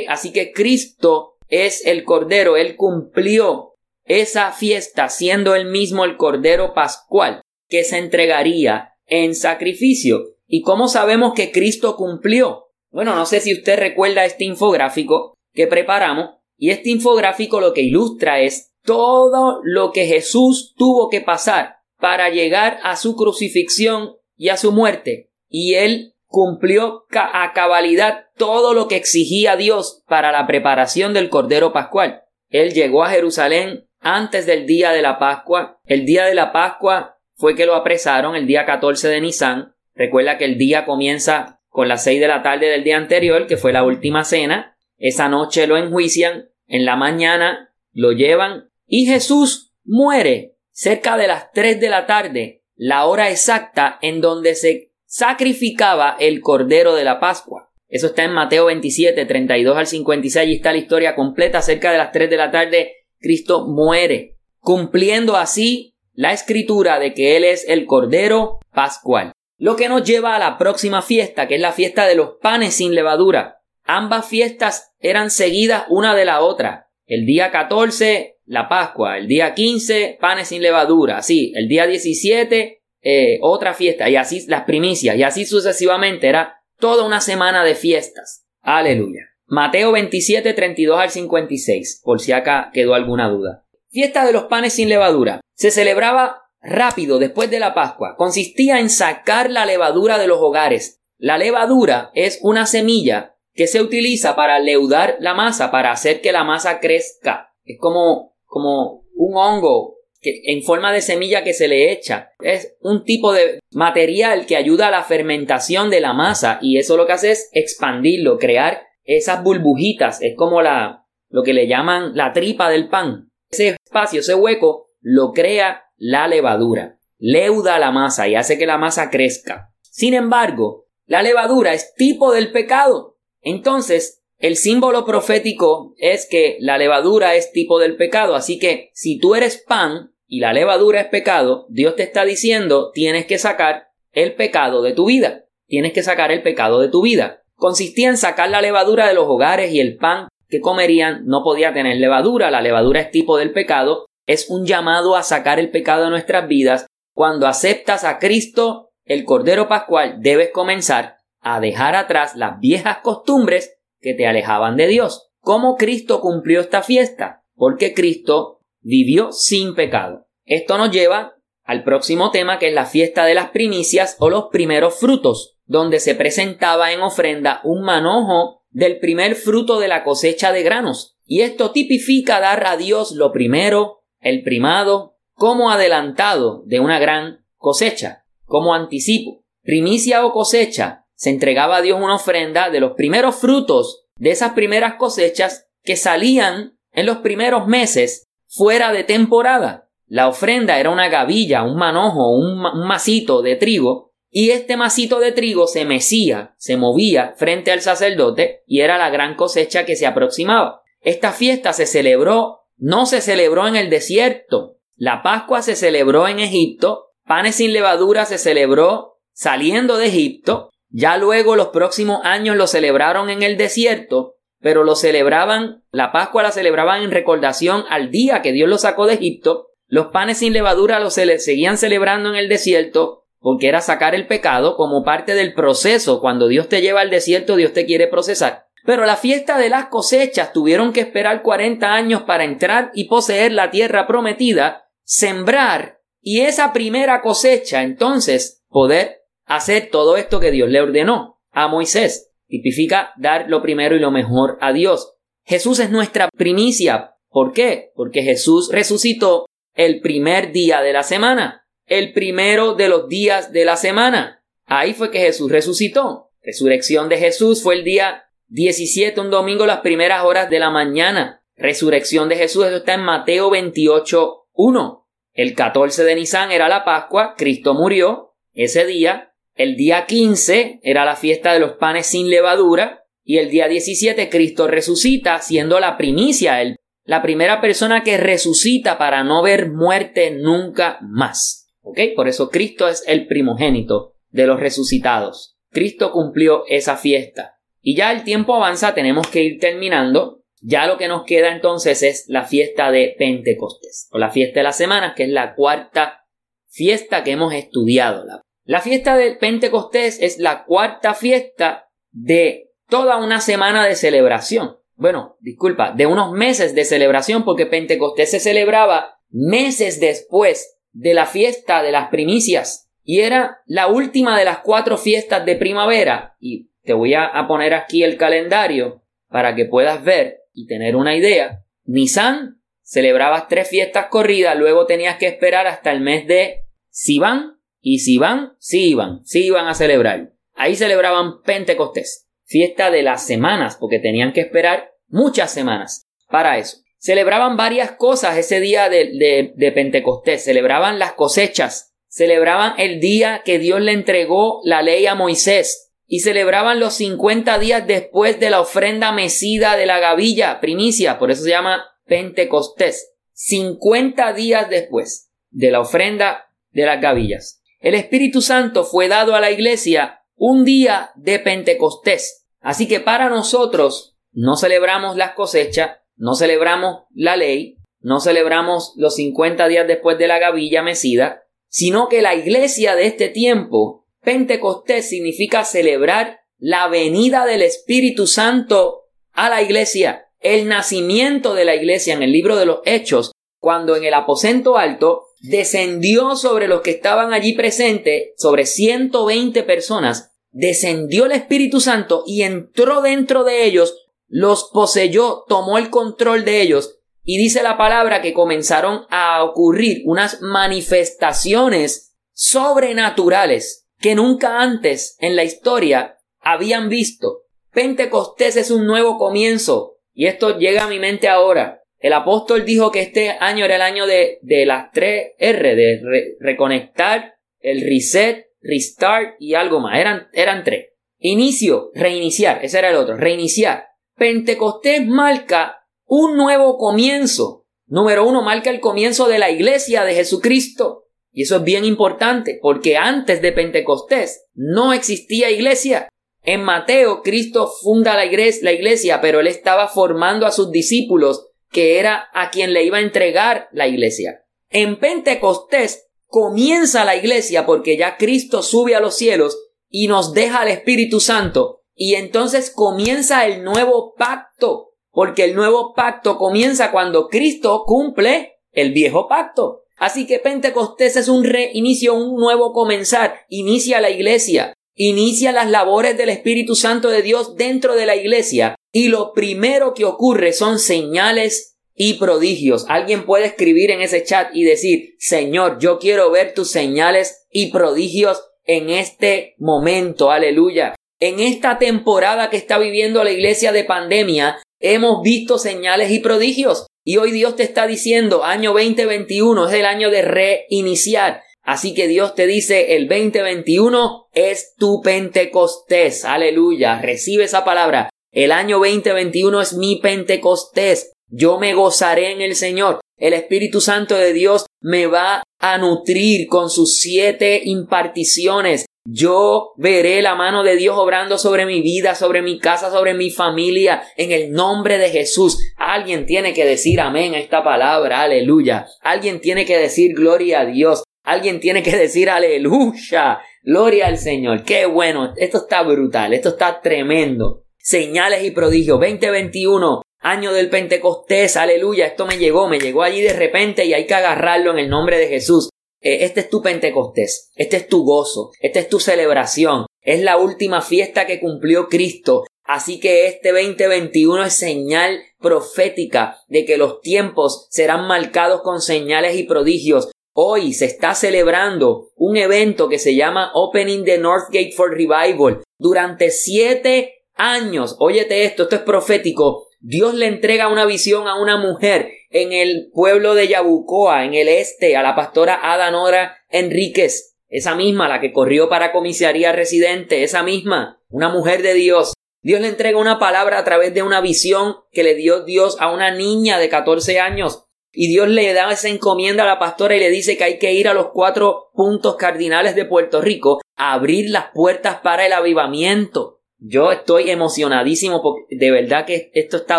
Así que Cristo es el Cordero, Él cumplió esa fiesta siendo él mismo el Cordero Pascual que se entregaría en sacrificio. ¿Y cómo sabemos que Cristo cumplió? Bueno, no sé si usted recuerda este infográfico que preparamos y este infográfico lo que ilustra es todo lo que Jesús tuvo que pasar para llegar a su crucifixión y a su muerte. Y él cumplió a cabalidad todo lo que exigía Dios para la preparación del Cordero Pascual. Él llegó a Jerusalén antes del día de la Pascua. El día de la Pascua fue que lo apresaron el día 14 de Nisan. Recuerda que el día comienza con las 6 de la tarde del día anterior, que fue la última cena. Esa noche lo enjuician, en la mañana lo llevan y Jesús muere cerca de las 3 de la tarde, la hora exacta en donde se sacrificaba el cordero de la Pascua. Eso está en Mateo 27, 32 al 56 y está la historia completa. Cerca de las 3 de la tarde, Cristo muere, cumpliendo así la escritura de que Él es el Cordero Pascual. Lo que nos lleva a la próxima fiesta, que es la fiesta de los panes sin levadura. Ambas fiestas eran seguidas una de la otra. El día 14, la Pascua. El día 15, panes sin levadura. Sí, el día 17, eh, otra fiesta y así las primicias y así sucesivamente era toda una semana de fiestas. Aleluya. Mateo 27, 32 al 56, por si acá quedó alguna duda. Fiesta de los panes sin levadura. Se celebraba rápido después de la Pascua. Consistía en sacar la levadura de los hogares, La levadura es una semilla que se utiliza para leudar la masa, para hacer que la masa crezca. Es como, como un hongo que, en forma de semilla que se le echa. Es un tipo de material que ayuda a la fermentación de la masa y eso lo que hace es expandirlo, crear esas burbujitas. Es como la, lo que le llaman la tripa del pan. Ese espacio, ese hueco, lo crea la levadura. Leuda la masa y hace que la masa crezca. Sin embargo, la levadura es tipo del pecado. Entonces, el símbolo profético es que la levadura es tipo del pecado, así que si tú eres pan y la levadura es pecado, Dios te está diciendo tienes que sacar el pecado de tu vida, tienes que sacar el pecado de tu vida. Consistía en sacar la levadura de los hogares y el pan que comerían no podía tener levadura, la levadura es tipo del pecado, es un llamado a sacar el pecado de nuestras vidas. Cuando aceptas a Cristo, el Cordero Pascual, debes comenzar a dejar atrás las viejas costumbres que te alejaban de Dios. ¿Cómo Cristo cumplió esta fiesta? Porque Cristo vivió sin pecado. Esto nos lleva al próximo tema que es la fiesta de las primicias o los primeros frutos, donde se presentaba en ofrenda un manojo del primer fruto de la cosecha de granos. Y esto tipifica dar a Dios lo primero, el primado, como adelantado de una gran cosecha, como anticipo. Primicia o cosecha se entregaba a Dios una ofrenda de los primeros frutos de esas primeras cosechas que salían en los primeros meses fuera de temporada. La ofrenda era una gavilla, un manojo, un, un masito de trigo, y este masito de trigo se mecía, se movía frente al sacerdote, y era la gran cosecha que se aproximaba. Esta fiesta se celebró, no se celebró en el desierto. La Pascua se celebró en Egipto, panes sin levadura se celebró saliendo de Egipto, ya luego los próximos años lo celebraron en el desierto, pero lo celebraban, la Pascua la celebraban en recordación al día que Dios lo sacó de Egipto. Los panes sin levadura los seguían celebrando en el desierto porque era sacar el pecado como parte del proceso. Cuando Dios te lleva al desierto, Dios te quiere procesar. Pero la fiesta de las cosechas tuvieron que esperar 40 años para entrar y poseer la tierra prometida, sembrar y esa primera cosecha entonces poder hacer todo esto que Dios le ordenó a Moisés. Tipifica dar lo primero y lo mejor a Dios. Jesús es nuestra primicia. ¿Por qué? Porque Jesús resucitó el primer día de la semana, el primero de los días de la semana. Ahí fue que Jesús resucitó. Resurrección de Jesús fue el día 17, un domingo, las primeras horas de la mañana. Resurrección de Jesús, eso está en Mateo 28, 1. El 14 de Nisan era la Pascua, Cristo murió ese día, el día 15 era la fiesta de los panes sin levadura y el día 17 Cristo resucita siendo la primicia, el, la primera persona que resucita para no ver muerte nunca más. ¿Ok? Por eso Cristo es el primogénito de los resucitados. Cristo cumplió esa fiesta. Y ya el tiempo avanza, tenemos que ir terminando. Ya lo que nos queda entonces es la fiesta de Pentecostés, o la fiesta de las semanas, que es la cuarta fiesta que hemos estudiado, la fiesta del Pentecostés es la cuarta fiesta de toda una semana de celebración. Bueno, disculpa, de unos meses de celebración porque Pentecostés se celebraba meses después de la fiesta de las primicias y era la última de las cuatro fiestas de primavera y te voy a poner aquí el calendario para que puedas ver y tener una idea. Nisan celebrabas tres fiestas corridas, luego tenías que esperar hasta el mes de Sivan y si van, sí iban, sí iban a celebrar. Ahí celebraban Pentecostés, fiesta de las semanas, porque tenían que esperar muchas semanas para eso. Celebraban varias cosas ese día de, Pentecostés, celebraban las cosechas, celebraban el día que Dios le entregó la ley a Moisés, y celebraban los 50 días después de la ofrenda mecida de la gavilla, primicia, por eso se llama Pentecostés. 50 días después de la ofrenda de las gavillas. El Espíritu Santo fue dado a la iglesia un día de Pentecostés. Así que para nosotros no celebramos las cosechas, no celebramos la ley, no celebramos los 50 días después de la gavilla mecida, sino que la iglesia de este tiempo, Pentecostés significa celebrar la venida del Espíritu Santo a la iglesia, el nacimiento de la iglesia en el libro de los Hechos, cuando en el aposento alto descendió sobre los que estaban allí presentes, sobre 120 personas, descendió el Espíritu Santo y entró dentro de ellos, los poseyó, tomó el control de ellos y dice la palabra que comenzaron a ocurrir unas manifestaciones sobrenaturales que nunca antes en la historia habían visto. Pentecostés es un nuevo comienzo y esto llega a mi mente ahora. El apóstol dijo que este año era el año de, de las tres R, de reconectar, el reset, restart y algo más. Eran, eran tres. Inicio, reiniciar, ese era el otro, reiniciar. Pentecostés marca un nuevo comienzo. Número uno, marca el comienzo de la iglesia de Jesucristo. Y eso es bien importante, porque antes de Pentecostés no existía iglesia. En Mateo, Cristo funda la iglesia, pero él estaba formando a sus discípulos, que era a quien le iba a entregar la iglesia. En Pentecostés comienza la iglesia porque ya Cristo sube a los cielos y nos deja al Espíritu Santo y entonces comienza el nuevo pacto, porque el nuevo pacto comienza cuando Cristo cumple el viejo pacto. Así que Pentecostés es un reinicio, un nuevo comenzar, inicia la iglesia, inicia las labores del Espíritu Santo de Dios dentro de la iglesia y lo primero que ocurre son señales y prodigios. Alguien puede escribir en ese chat y decir, Señor, yo quiero ver tus señales y prodigios en este momento. Aleluya. En esta temporada que está viviendo la iglesia de pandemia, hemos visto señales y prodigios. Y hoy Dios te está diciendo, año 2021 es el año de reiniciar. Así que Dios te dice, el 2021 es tu Pentecostés. Aleluya. Recibe esa palabra. El año 2021 es mi Pentecostés. Yo me gozaré en el Señor. El Espíritu Santo de Dios me va a nutrir con sus siete imparticiones. Yo veré la mano de Dios obrando sobre mi vida, sobre mi casa, sobre mi familia, en el nombre de Jesús. Alguien tiene que decir amén a esta palabra, aleluya. Alguien tiene que decir gloria a Dios. Alguien tiene que decir aleluya. Gloria al Señor. Qué bueno. Esto está brutal. Esto está tremendo. Señales y prodigios. 2021 año del Pentecostés, aleluya, esto me llegó, me llegó allí de repente y hay que agarrarlo en el nombre de Jesús. Eh, este es tu Pentecostés, este es tu gozo, esta es tu celebración, es la última fiesta que cumplió Cristo. Así que este 2021 es señal profética de que los tiempos serán marcados con señales y prodigios. Hoy se está celebrando un evento que se llama Opening the Northgate for Revival. Durante siete años, óyete esto, esto es profético, Dios le entrega una visión a una mujer en el pueblo de Yabucoa, en el este, a la pastora Adanora Enríquez, esa misma, la que corrió para comisaría residente, esa misma, una mujer de Dios. Dios le entrega una palabra a través de una visión que le dio Dios a una niña de 14 años. Y Dios le da esa encomienda a la pastora y le dice que hay que ir a los cuatro puntos cardinales de Puerto Rico a abrir las puertas para el avivamiento. Yo estoy emocionadísimo porque de verdad que esto está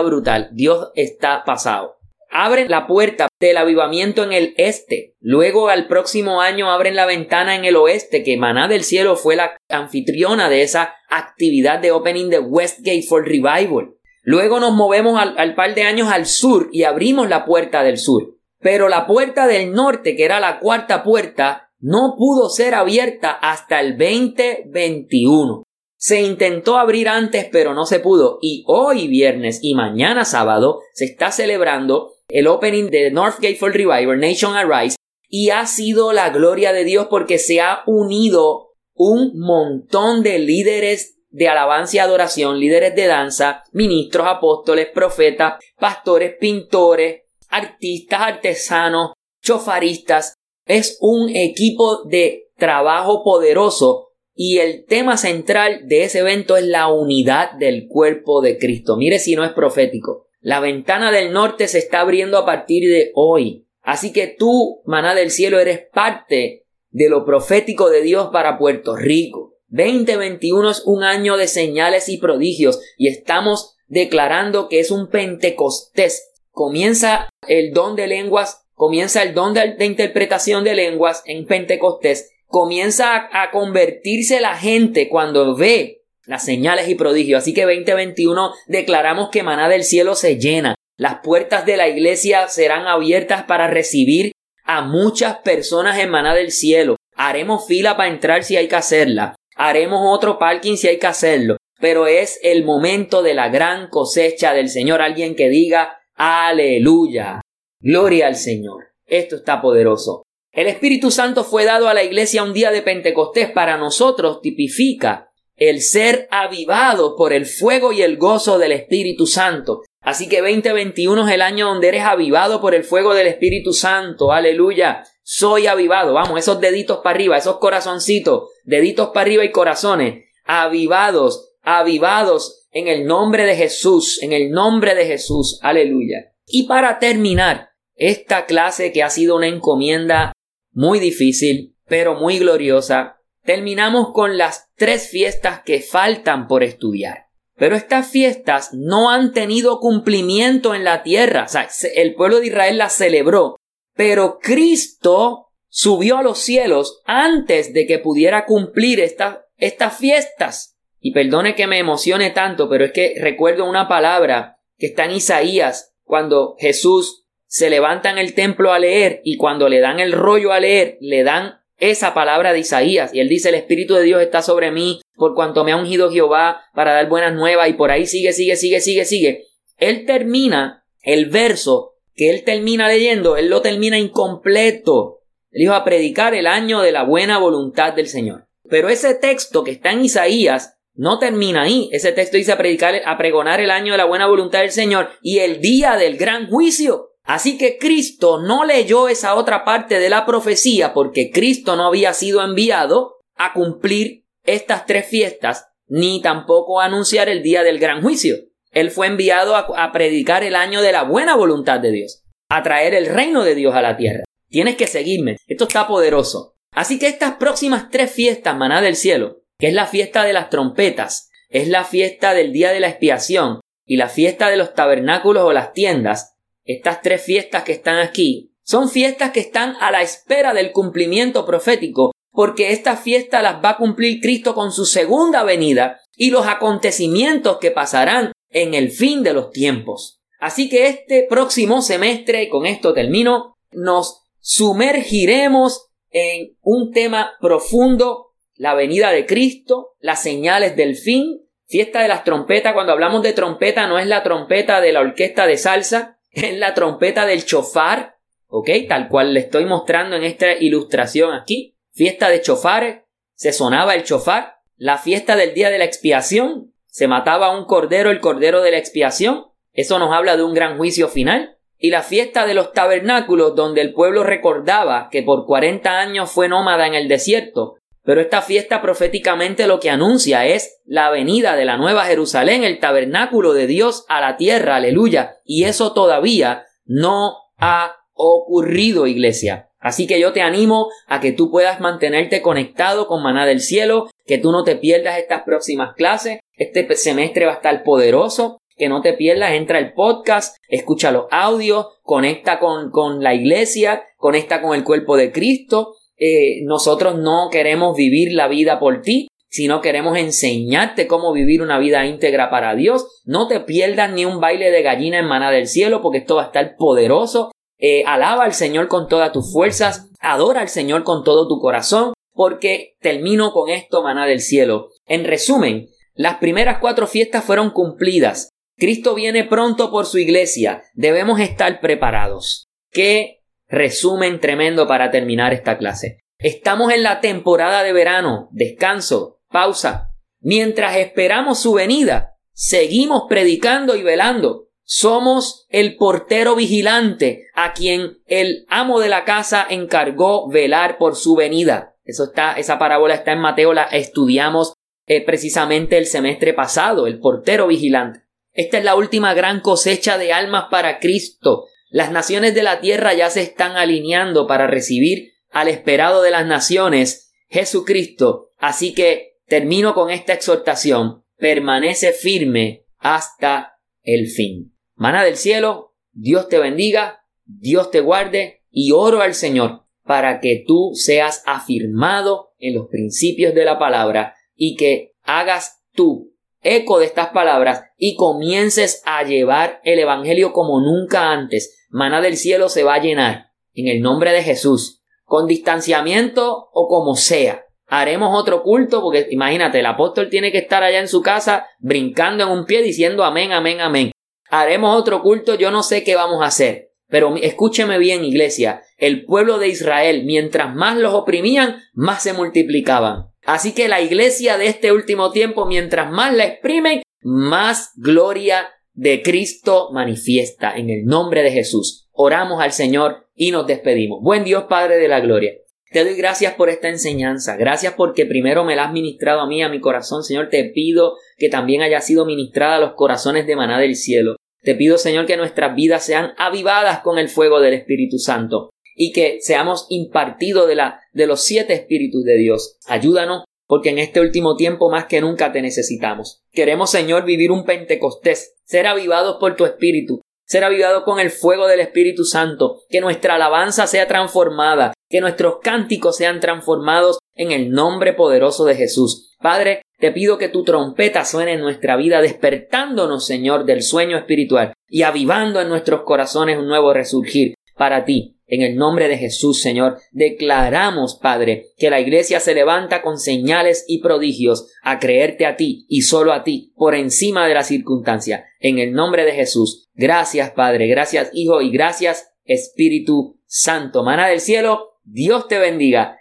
brutal. Dios está pasado. Abren la puerta del avivamiento en el este. Luego al próximo año abren la ventana en el oeste, que Maná del Cielo fue la anfitriona de esa actividad de opening de Westgate for Revival. Luego nos movemos al, al par de años al sur y abrimos la puerta del sur. Pero la puerta del norte, que era la cuarta puerta, no pudo ser abierta hasta el 2021. Se intentó abrir antes pero no se pudo y hoy viernes y mañana sábado se está celebrando el opening de Northgate for Revival Nation Arise y ha sido la gloria de Dios porque se ha unido un montón de líderes de alabanza y adoración, líderes de danza, ministros, apóstoles, profetas, pastores, pintores, artistas, artesanos, chofaristas. Es un equipo de trabajo poderoso y el tema central de ese evento es la unidad del cuerpo de Cristo. Mire si no es profético. La ventana del norte se está abriendo a partir de hoy. Así que tú, maná del cielo, eres parte de lo profético de Dios para Puerto Rico. 2021 es un año de señales y prodigios y estamos declarando que es un Pentecostés. Comienza el don de lenguas, comienza el don de, interpretación de lenguas en Pentecostés comienza a, convertirse la gente cuando ve las señales y prodigios. Así que 2021 declaramos que maná del cielo se llena. Las puertas de la iglesia serán abiertas para recibir a muchas personas en maná del cielo. Haremos fila para entrar si hay que hacerla. haremos otro parking si hay que hacerlo, pero es el momento de la gran cosecha del Señor. Alguien que diga, aleluya, gloria al Señor. Esto está poderoso. El Espíritu Santo fue dado a la iglesia un día de Pentecostés. Para nosotros tipifica el ser avivado por el fuego y el gozo del Espíritu Santo. Así que 2021 es el año donde eres avivado por el fuego del Espíritu Santo. Aleluya. Soy avivado. Vamos, esos deditos para arriba, esos corazoncitos, deditos para arriba y corazones. Avivados, avivados en el nombre de Jesús, en el nombre de Jesús. Aleluya. Y para terminar, esta clase que ha sido una encomienda muy difícil, pero muy gloriosa, terminamos con las tres fiestas que faltan por estudiar. Pero estas fiestas no han tenido cumplimiento en la tierra. O sea, el pueblo de Israel las celebró, pero Cristo subió a los cielos antes de que pudiera cumplir estas fiestas. Y perdone que me emocione tanto, pero es que recuerdo una palabra que está en Isaías cuando Jesús se levanta en el templo a leer y cuando le dan el rollo a leer, le dan esa palabra de Isaías y él dice el Espíritu de Dios está sobre mí por cuanto me ha ungido Jehová para dar buenas nuevas y por ahí sigue, sigue, sigue, sigue, sigue. Él termina el verso que él termina leyendo, él lo termina incompleto. Él iba a predicar el año de la buena voluntad del Señor. Pero ese texto que está en Isaías no termina ahí. Ese texto dice a predicar, a pregonar el año de la buena voluntad del Señor y el día del gran juicio. Así que Cristo no leyó esa otra parte de la profecía porque Cristo no había sido enviado a cumplir estas tres fiestas ni tampoco a anunciar el día del gran juicio. Él fue enviado a, predicar el año de la buena voluntad de Dios, a traer el reino de Dios a la tierra. Tienes que seguirme. Esto está poderoso. Así que estas próximas tres fiestas, maná del cielo, que es la fiesta de las trompetas, es la fiesta del día de la expiación y la fiesta de los tabernáculos o las tiendas, estas tres fiestas que están aquí, son fiestas que están a la espera del cumplimiento profético, porque estas fiestas las va a cumplir Cristo con su segunda venida y los acontecimientos que pasarán en el fin de los tiempos. Así que este próximo semestre, y con esto termino, nos sumergiremos en un tema profundo, la venida de Cristo, las señales del fin, fiesta de las trompetas, cuando hablamos de trompeta no es la trompeta de la orquesta de salsa, en la trompeta del chofar, ¿ok? Tal cual le estoy mostrando en esta ilustración aquí. Fiesta de chofares, se sonaba el chofar. La fiesta del día de la expiación, se mataba un cordero, el cordero de la expiación. Eso nos habla de un gran juicio final. Y la fiesta de los tabernáculos, donde el pueblo recordaba que por 40 años fue nómada en el desierto, pero esta fiesta proféticamente lo que anuncia es la venida de la nueva Jerusalén, el tabernáculo de Dios a la tierra, aleluya. Y eso todavía no ha ocurrido, iglesia. Así que yo te animo a que tú puedas mantenerte conectado con Maná del Cielo, que tú no te pierdas estas próximas clases. Este semestre va a estar poderoso, que no te pierdas, entra el podcast, escucha los audios, conecta con, con la iglesia, conecta con el cuerpo de Cristo, eh, nosotros no queremos vivir la vida por ti, sino queremos enseñarte cómo vivir una vida íntegra para Dios. No te pierdas ni un baile de gallina en maná del cielo, porque esto va a estar poderoso. Eh, alaba al Señor con todas tus fuerzas, adora al Señor con todo tu corazón, porque termino con esto, maná del cielo. En resumen, las primeras cuatro fiestas fueron cumplidas. Cristo viene pronto por su iglesia. Debemos estar preparados. ¿Qué Resumen tremendo para terminar esta clase. Estamos en la temporada de verano, descanso, pausa. Mientras esperamos su venida, seguimos predicando y velando. Somos el portero vigilante a quien el amo de la casa encargó velar por su venida. Eso está, esa parábola está en Mateo, la estudiamos eh, precisamente el semestre pasado, el portero vigilante. Esta es la última gran cosecha de almas para Cristo. Las naciones de la tierra ya se están alineando para recibir al esperado de las naciones, Jesucristo. Así que termino con esta exhortación. Permanece firme hasta el fin. Mana del cielo, Dios te bendiga, Dios te guarde y oro al Señor para que tú seas afirmado en los principios de la palabra y que hagas tú eco de estas palabras y comiences a llevar el Evangelio como nunca antes maná del cielo se va a llenar en el nombre de Jesús, con distanciamiento o como sea. Haremos otro culto porque imagínate, el apóstol tiene que estar allá en su casa brincando en un pie diciendo amén, amén, amén. Haremos otro culto, yo no sé qué vamos a hacer. Pero escúcheme bien, iglesia, el pueblo de Israel, mientras más los oprimían, más se multiplicaban. Así que la iglesia de este último tiempo, mientras más la exprimen, más gloria de Cristo manifiesta en el nombre de Jesús. Oramos al Señor y nos despedimos. Buen Dios Padre de la Gloria. Te doy gracias por esta enseñanza. Gracias porque primero me la has ministrado a mí, a mi corazón. Señor, te pido que también haya sido ministrada a los corazones de maná del cielo. Te pido, Señor, que nuestras vidas sean avivadas con el fuego del Espíritu Santo y que seamos impartidos de, la, de los siete espíritus de Dios. Ayúdanos porque en este último tiempo más que nunca te necesitamos. Queremos, Señor, vivir un Pentecostés, ser avivados por tu Espíritu, ser avivados con el fuego del Espíritu Santo, que nuestra alabanza sea transformada, que nuestros cánticos sean transformados en el nombre poderoso de Jesús. Padre, te pido que tu trompeta suene en nuestra vida, despertándonos, Señor, del sueño espiritual y avivando en nuestros corazones un nuevo resurgir para ti, en el nombre de Jesús, Señor, declaramos, Padre, que la iglesia se levanta con señales y prodigios a creerte a ti y solo a ti, por encima de la circunstancia. En el nombre de Jesús. Gracias, Padre, gracias, Hijo, y gracias, Espíritu Santo. Mana del cielo, Dios te bendiga